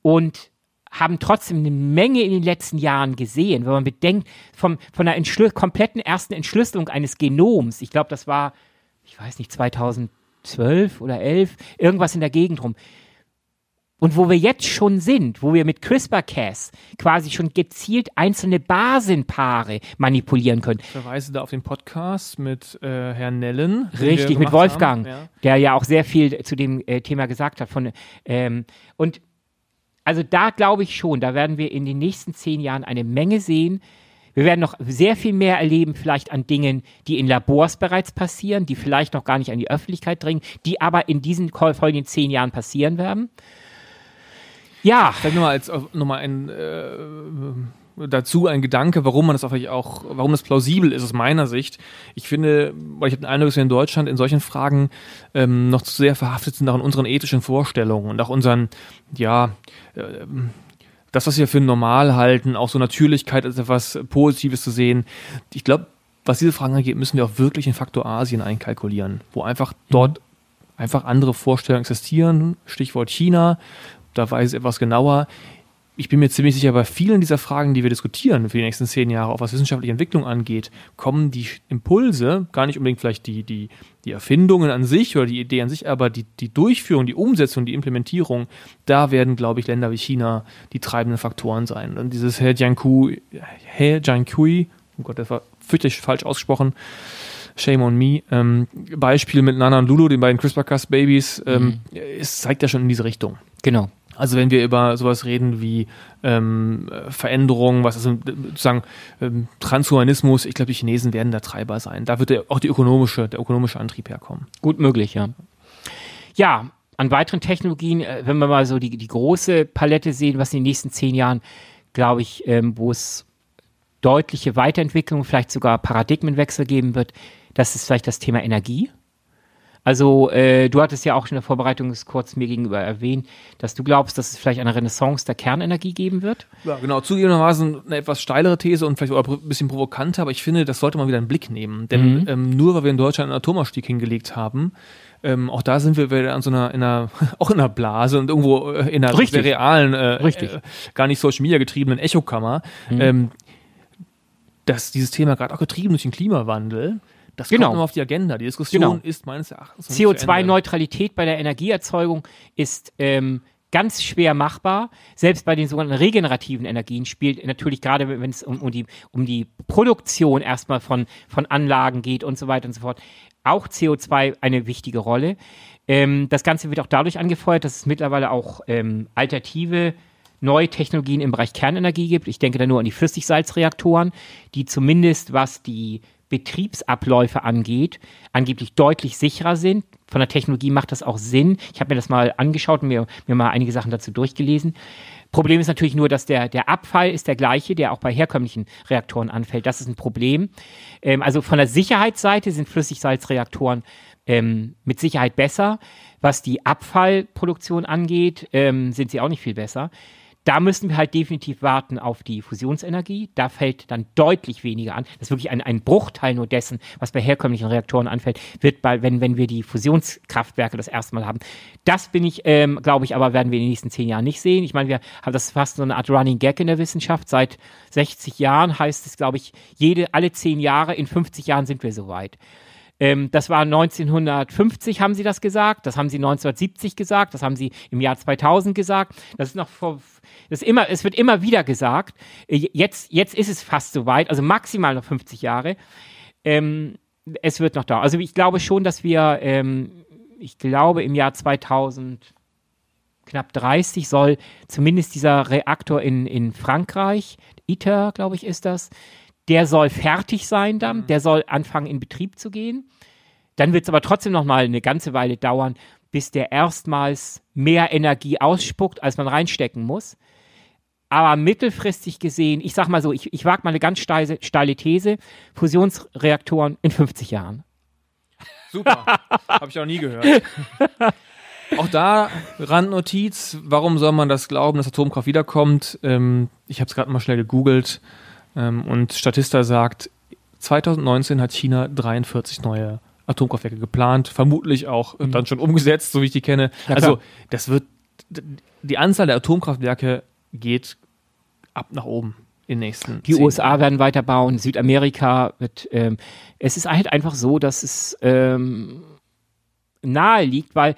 B: und haben trotzdem eine Menge in den letzten Jahren gesehen, wenn man bedenkt, vom, von der Entschlü kompletten ersten Entschlüsselung eines Genoms, ich glaube, das war, ich weiß nicht, 2012 oder 11, irgendwas in der Gegend rum und wo wir jetzt schon sind, wo wir mit CRISPR-Cas quasi schon gezielt einzelne Basenpaare manipulieren können. Ich
A: verweise da auf den Podcast mit äh, Herrn Nellen.
B: Richtig, mit Wolfgang, ja. der ja auch sehr viel zu dem äh, Thema gesagt hat. Von, ähm, und also da glaube ich schon, da werden wir in den nächsten zehn Jahren eine Menge sehen. Wir werden noch sehr viel mehr erleben, vielleicht an Dingen, die in Labors bereits passieren, die vielleicht noch gar nicht an die Öffentlichkeit dringen, die aber in diesen folgenden zehn Jahren passieren werden.
A: Ja. Vielleicht nochmal als nochmal ein äh, dazu ein Gedanke, warum man das auch, warum das plausibel ist aus meiner Sicht. Ich finde, weil ich habe den Eindruck, dass wir in Deutschland in solchen Fragen ähm, noch zu sehr verhaftet sind, auch in unseren ethischen Vorstellungen und auch unseren, ja, äh, das, was wir für normal halten, auch so Natürlichkeit als etwas Positives zu sehen. Ich glaube, was diese Fragen angeht, müssen wir auch wirklich in Faktor Asien einkalkulieren, wo einfach dort einfach andere Vorstellungen existieren. Stichwort China, da weiß ich etwas genauer. Ich bin mir ziemlich sicher, bei vielen dieser Fragen, die wir diskutieren für die nächsten zehn Jahre, auch was wissenschaftliche Entwicklung angeht, kommen die Impulse, gar nicht unbedingt vielleicht die, die, die Erfindungen an sich oder die Idee an sich, aber die, die Durchführung, die Umsetzung, die Implementierung, da werden, glaube ich, Länder wie China die treibenden Faktoren sein. Und dieses He Jiankui, He Jiankui, oh Gott, das war fürchterlich falsch ausgesprochen, Shame on Me. Ähm, Beispiel mit Nana und Lulu, den beiden CRISPR-Cas-Babys, ähm, mhm. es zeigt ja schon in diese Richtung.
B: Genau.
A: Also wenn wir über sowas reden wie ähm, Veränderungen, was ist sozusagen ähm, Transhumanismus, ich glaube, die Chinesen werden da Treiber sein. Da wird der, auch die ökonomische, der ökonomische Antrieb herkommen.
B: Gut möglich, ja. Ja, an weiteren Technologien, äh, wenn wir mal so die, die große Palette sehen, was in den nächsten zehn Jahren, glaube ich, ähm, wo es deutliche Weiterentwicklung, vielleicht sogar Paradigmenwechsel geben wird, das ist vielleicht das Thema Energie. Also äh, du hattest ja auch in der Vorbereitung kurz mir gegenüber erwähnt, dass du glaubst, dass es vielleicht eine Renaissance der Kernenergie geben wird.
A: Ja, genau. Zugegebenermaßen eine etwas steilere These und vielleicht auch ein bisschen provokanter, aber ich finde, das sollte man wieder einen Blick nehmen. Denn mhm. ähm, nur weil wir in Deutschland einen Atomausstieg hingelegt haben, ähm, auch da sind wir wieder an so einer, in einer, auch in einer Blase und irgendwo äh, in einer
B: Richtig.
A: realen, äh,
B: Richtig.
A: Äh, gar nicht Social Media getriebenen Echokammer.
B: Mhm.
A: Ähm, dass dieses Thema gerade auch getrieben durch den Klimawandel, das
B: Genau.
A: kommt immer auf die Agenda. Die Diskussion
B: Genau.
A: ist meines Erachtens noch nicht zu Ende.
B: CO2-Neutralität bei der Energieerzeugung ist ähm, ganz schwer machbar. Selbst bei den sogenannten regenerativen Energien spielt natürlich gerade, wenn es um, um, die, um die Produktion erstmal von, von Anlagen geht und so weiter und so fort, auch CO2 eine wichtige Rolle. Ähm, das Ganze wird auch dadurch angefeuert, dass es mittlerweile auch ähm, alternative neue Technologien im Bereich Kernenergie gibt. Ich denke da nur an die Flüssigsalzreaktoren, die zumindest was die Betriebsabläufe angeht, angeblich deutlich sicherer sind. Von der Technologie macht das auch Sinn. Ich habe mir das mal angeschaut und mir, mir mal einige Sachen dazu durchgelesen. Problem ist natürlich nur, dass der, der Abfall ist der gleiche, der auch bei herkömmlichen Reaktoren anfällt. Das ist ein Problem. Ähm, also von der Sicherheitsseite sind Flüssigsalzreaktoren ähm, mit Sicherheit besser. Was die Abfallproduktion angeht, ähm, sind sie auch nicht viel besser. Da müssen wir halt definitiv warten auf die Fusionsenergie. Da fällt dann deutlich weniger an. Das ist wirklich ein, ein Bruchteil nur dessen, was bei herkömmlichen Reaktoren anfällt, wird bei, wenn, wenn wir die Fusionskraftwerke das erste Mal haben. Das bin ich, ähm, glaube ich, aber werden wir in den nächsten zehn Jahren nicht sehen. Ich meine, wir haben das fast so eine Art Running Gag in der Wissenschaft. Seit 60 Jahren heißt es, glaube ich, jede, alle zehn Jahre, in 50 Jahren sind wir soweit. Ähm, das war 1950, haben sie das gesagt. Das haben sie 1970 gesagt. Das haben sie im Jahr 2000 gesagt. Das ist noch vor, das immer, es wird immer wieder gesagt. Äh, Jetzt, jetzt ist es fast soweit, also maximal noch 50 Jahre. Ähm, es wird noch da. Also ich glaube schon, dass wir, ähm, ich glaube im Jahr 2000 knapp 30 soll zumindest dieser Reaktor in, in Frankreich, ITER, glaube ich, ist das, der soll fertig sein dann, der soll anfangen in Betrieb zu gehen. Dann wird es aber trotzdem noch mal eine ganze Weile dauern, bis der erstmals mehr Energie ausspuckt, als man reinstecken muss. Aber mittelfristig gesehen, ich sag mal so, ich, ich wage mal eine ganz steile, steile These, Fusionsreaktoren in 50 Jahren.
A: Super. Habe ich auch nie gehört. Auch da Randnotiz, warum soll man das glauben, dass Atomkraft wiederkommt? Ähm, ich habe es gerade mal schnell gegoogelt und Statista sagt, 2019 hat China 43 neue Atomkraftwerke geplant, vermutlich auch äh, dann schon umgesetzt, so wie ich die kenne.
B: Ja,
A: also das wird, die Anzahl der Atomkraftwerke geht ab nach oben in den nächsten
B: Die USA werden weiterbauen, Südamerika wird. Ähm, es ist halt einfach so, dass es ähm, nahe liegt, weil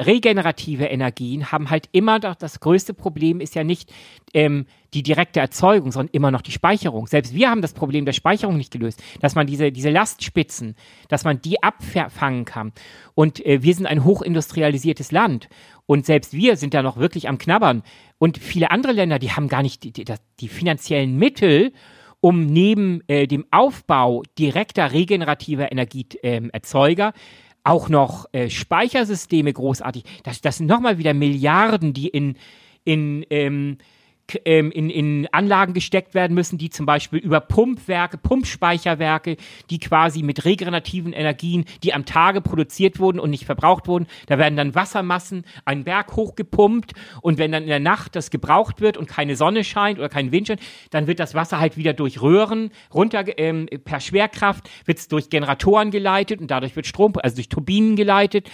B: regenerative Energien haben halt immer doch das größte Problem ist ja nicht ähm, die direkte Erzeugung, sondern immer noch die Speicherung. Selbst wir haben das Problem der Speicherung nicht gelöst, dass man diese, diese Lastspitzen, dass man die abfangen kann. Und äh, wir sind ein hochindustrialisiertes Land und selbst wir sind da noch wirklich am Knabbern. Und viele andere Länder, die haben gar nicht die, die, die finanziellen Mittel, um neben äh, dem Aufbau direkter regenerativer Energieerzeuger auch noch äh, Speichersysteme großartig. Das, das sind nochmal wieder Milliarden, die in, in, ähm, ähm, in, in Anlagen gesteckt werden müssen, die zum Beispiel über Pumpwerke, Pumpspeicherwerke, die quasi mit regenerativen Energien, die am Tage produziert wurden und nicht verbraucht wurden, da werden dann Wassermassen einen Berg hochgepumpt und wenn dann in der Nacht das gebraucht wird und keine Sonne scheint oder kein Wind scheint, dann wird das Wasser halt wieder durch Röhren runter, ähm, per Schwerkraft, wird es durch Generatoren geleitet und dadurch wird Strom, also durch Turbinen geleitet.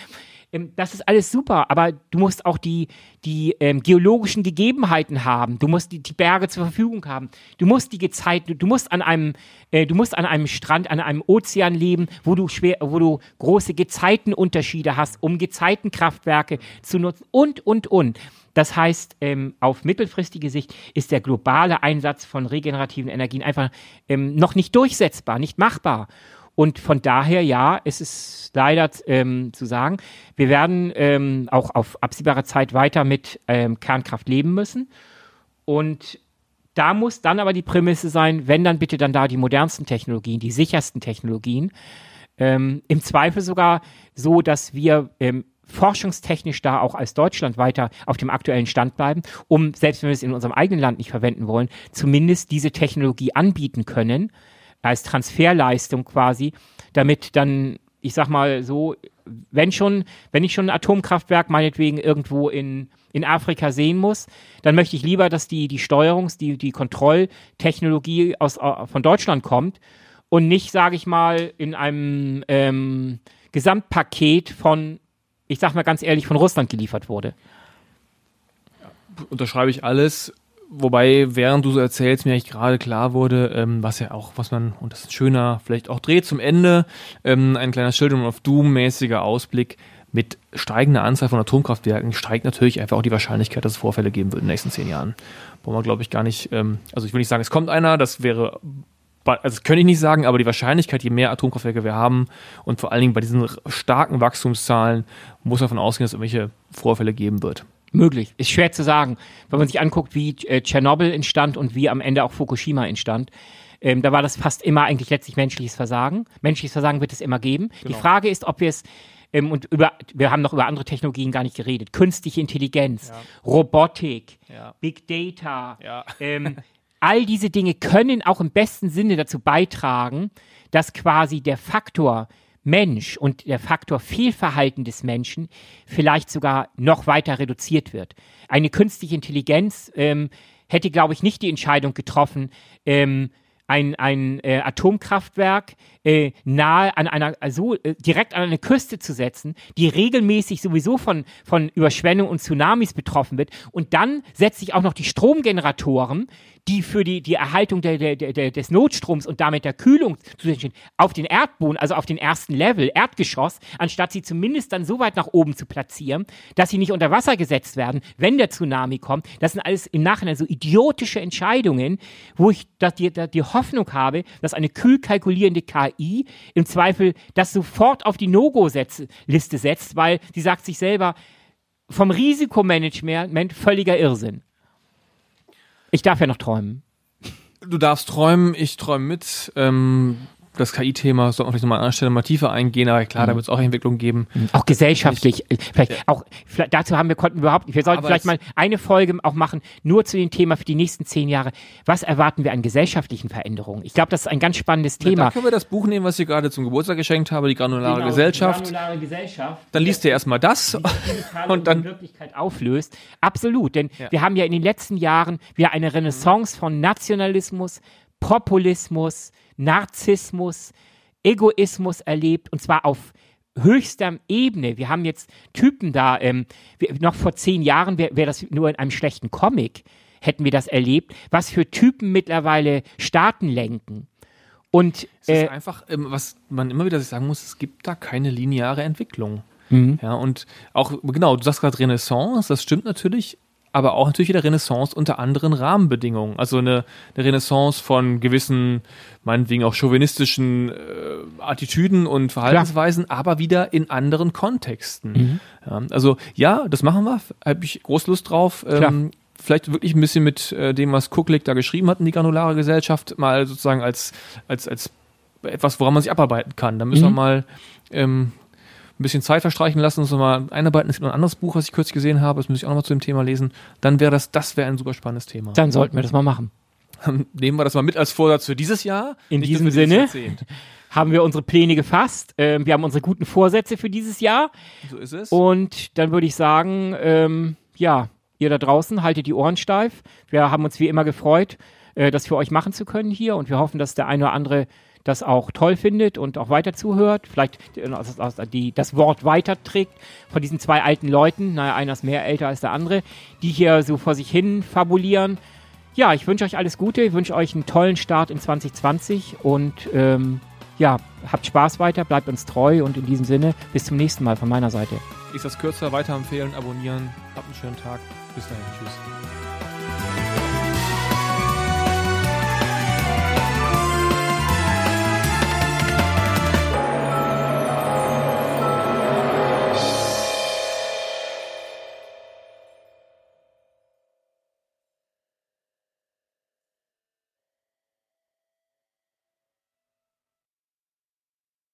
B: Ähm, das ist alles super, aber du musst auch die, die ähm, geologischen Gegebenheiten haben. Du musst die, die Berge zur Verfügung haben. Du musst die Gezeiten, du musst an einem, äh, du musst an einem Strand, an einem Ozean leben, wo du schwer, wo du große Gezeitenunterschiede hast, um Gezeitenkraftwerke zu nutzen und, und, und. Das heißt, ähm, auf mittelfristige Sicht ist der globale Einsatz von regenerativen Energien einfach ähm, noch nicht durchsetzbar, nicht machbar. Und von daher, ja, es ist leider ähm, zu sagen, wir werden ähm, auch auf absehbare Zeit weiter mit ähm, Kernkraft leben müssen. Und da muss dann aber die Prämisse sein, wenn dann bitte dann da die modernsten Technologien, die sichersten Technologien, ähm, im Zweifel sogar so, dass wir ähm, forschungstechnisch da auch als Deutschland weiter auf dem aktuellen Stand bleiben, um, selbst wenn wir es in unserem eigenen Land nicht verwenden wollen, zumindest diese Technologie anbieten können, als Transferleistung quasi, damit dann, ich sag mal so, wenn schon, wenn ich schon ein Atomkraftwerk meinetwegen irgendwo in, in Afrika sehen muss, dann möchte ich lieber, dass die, die Steuerungs-, die, die Kontrolltechnologie aus, von Deutschland kommt und nicht, sage ich mal, in einem ähm, Gesamtpaket von, ich sag mal ganz ehrlich, von Russland geliefert wurde.
A: Unterschreibe ich alles. Wobei, während du so erzählst, mir eigentlich gerade klar wurde, ähm, was ja auch, was man, und das ist schöner, vielleicht auch dreht zum Ende, ähm, ein kleiner Children of Doom-mäßiger Ausblick. Mit steigender Anzahl von Atomkraftwerken steigt natürlich einfach auch die Wahrscheinlichkeit, dass es Vorfälle geben wird in den nächsten zehn Jahren. Wollen wir, glaube ich, gar nicht, ähm, also ich will nicht sagen, es kommt einer, das wäre also das könnte ich nicht sagen, aber die Wahrscheinlichkeit, je mehr Atomkraftwerke wir haben und vor allen Dingen bei diesen starken Wachstumszahlen, muss man davon ausgehen, dass es irgendwelche Vorfälle geben wird.
B: Möglich. Ist schwer zu sagen. Wenn man sich anguckt, wie äh, Tschernobyl entstand und wie am Ende auch Fukushima entstand, ähm, da war das fast immer eigentlich letztlich menschliches Versagen. Menschliches Versagen wird es immer geben. Genau. Die Frage ist, ob wir es ähm, und über, wir haben noch über andere Technologien gar nicht geredet. Künstliche Intelligenz, ja. Robotik, ja. Big Data, ja. ähm, all diese Dinge können auch im besten Sinne dazu beitragen, dass quasi der Faktor Mensch und der Faktor Fehlverhalten des Menschen vielleicht sogar noch weiter reduziert wird. Eine künstliche Intelligenz ähm, hätte, glaube ich, nicht die Entscheidung getroffen, ähm, ein, ein äh, Atomkraftwerk äh, nahe an einer, also äh, direkt an eine Küste zu setzen, die regelmäßig sowieso von, von Überschwemmungen und Tsunamis betroffen wird. Und dann setze ich auch noch die Stromgeneratoren, die für die, die Erhaltung der, der, der, des Notstroms und damit der Kühlung stehen, auf den Erdboden, also auf den ersten Level, Erdgeschoss, anstatt sie zumindest dann so weit nach oben zu platzieren, dass sie nicht unter Wasser gesetzt werden, wenn der Tsunami kommt. Das sind alles im Nachhinein so idiotische Entscheidungen, wo ich die, die Hoffnung habe, dass eine kühl kalkulierende KI im Zweifel das sofort auf die No-Go-Liste setzt, weil sie sagt sich selber, vom Risikomanagement völliger Irrsinn. Ich darf ja noch träumen.
A: Du darfst träumen, ich träume mit. Ähm, das KI-Thema soll man vielleicht nochmal an einer Stelle mal tiefer eingehen, aber klar, mhm. da wird es auch Entwicklung geben.
B: Mhm. Auch gesellschaftlich. Ich, vielleicht ja. auch, vielleicht, dazu haben wir, konnten wir überhaupt nicht. Wir sollten aber vielleicht mal eine Folge auch machen, nur zu dem Thema für die nächsten zehn Jahre. Was erwarten wir an gesellschaftlichen Veränderungen? Ich glaube, das ist ein ganz spannendes Thema.
A: Dann können wir das Buch nehmen, was ich gerade zum Geburtstag geschenkt habe, die Granulare genau, Gesellschaft. Die granulare Gesellschaft. Dann liest ihr erstmal das und dann
B: Wirklichkeit auflöst. Absolut, denn ja. wir haben ja in den letzten Jahren wieder eine Renaissance von Nationalismus, Populismus, Narzissmus, Egoismus erlebt und zwar auf höchster Ebene. Wir haben jetzt Typen da, ähm, noch vor zehn Jahren wäre wär das nur in einem schlechten Comic, hätten wir das erlebt, was für Typen mittlerweile Staaten lenken. Und
A: es ist äh, einfach, ähm, was man immer wieder sagen muss, es gibt da keine lineare Entwicklung. Mhm. Ja, und auch, genau, du sagst gerade Renaissance, das stimmt natürlich, aber auch natürlich wieder Renaissance unter anderen Rahmenbedingungen. Also eine, eine Renaissance von gewissen, meinetwegen auch chauvinistischen äh, Attitüden und Verhaltensweisen, Klar. aber wieder in anderen Kontexten. Mhm. Ja, also ja, das machen wir, habe ich groß Lust drauf. Ähm, vielleicht wirklich ein bisschen mit äh, dem, was Kucklick da geschrieben hat in die granulare Gesellschaft, mal sozusagen als, als, als etwas, woran man sich abarbeiten kann. Da müssen mhm. wir mal ähm, ein bisschen Zeit verstreichen lassen, uns mal einarbeiten. Es gibt noch ein anderes Buch, was ich kürzlich gesehen habe, das muss ich auch nochmal zu dem Thema lesen. Dann wäre das, das wäre ein super spannendes Thema.
B: Dann sollten wir das mal machen.
A: Dann nehmen wir das mal mit als Vorsatz für dieses Jahr.
B: In diesem Sinne haben wir unsere Pläne gefasst. Ähm, wir haben unsere guten Vorsätze für dieses Jahr.
A: So ist es.
B: Und dann würde ich sagen, ähm, ja, ihr da draußen haltet die Ohren steif. Wir haben uns wie immer gefreut, äh, das für euch machen zu können hier und wir hoffen, dass der eine oder andere das auch toll findet und auch weiter zuhört, vielleicht äh, das Wort weiterträgt von diesen zwei alten Leuten, naja, einer ist mehr älter als der andere, die hier so vor sich hin fabulieren. Ja, ich wünsche euch alles Gute, ich wünsche euch einen tollen Start in 2020 und ähm, ja, habt Spaß weiter, bleibt uns treu und in diesem Sinne bis zum nächsten Mal von meiner Seite.
A: Ist das kürzer, weiterempfehlen, abonnieren, habt einen schönen Tag, bis dahin, tschüss.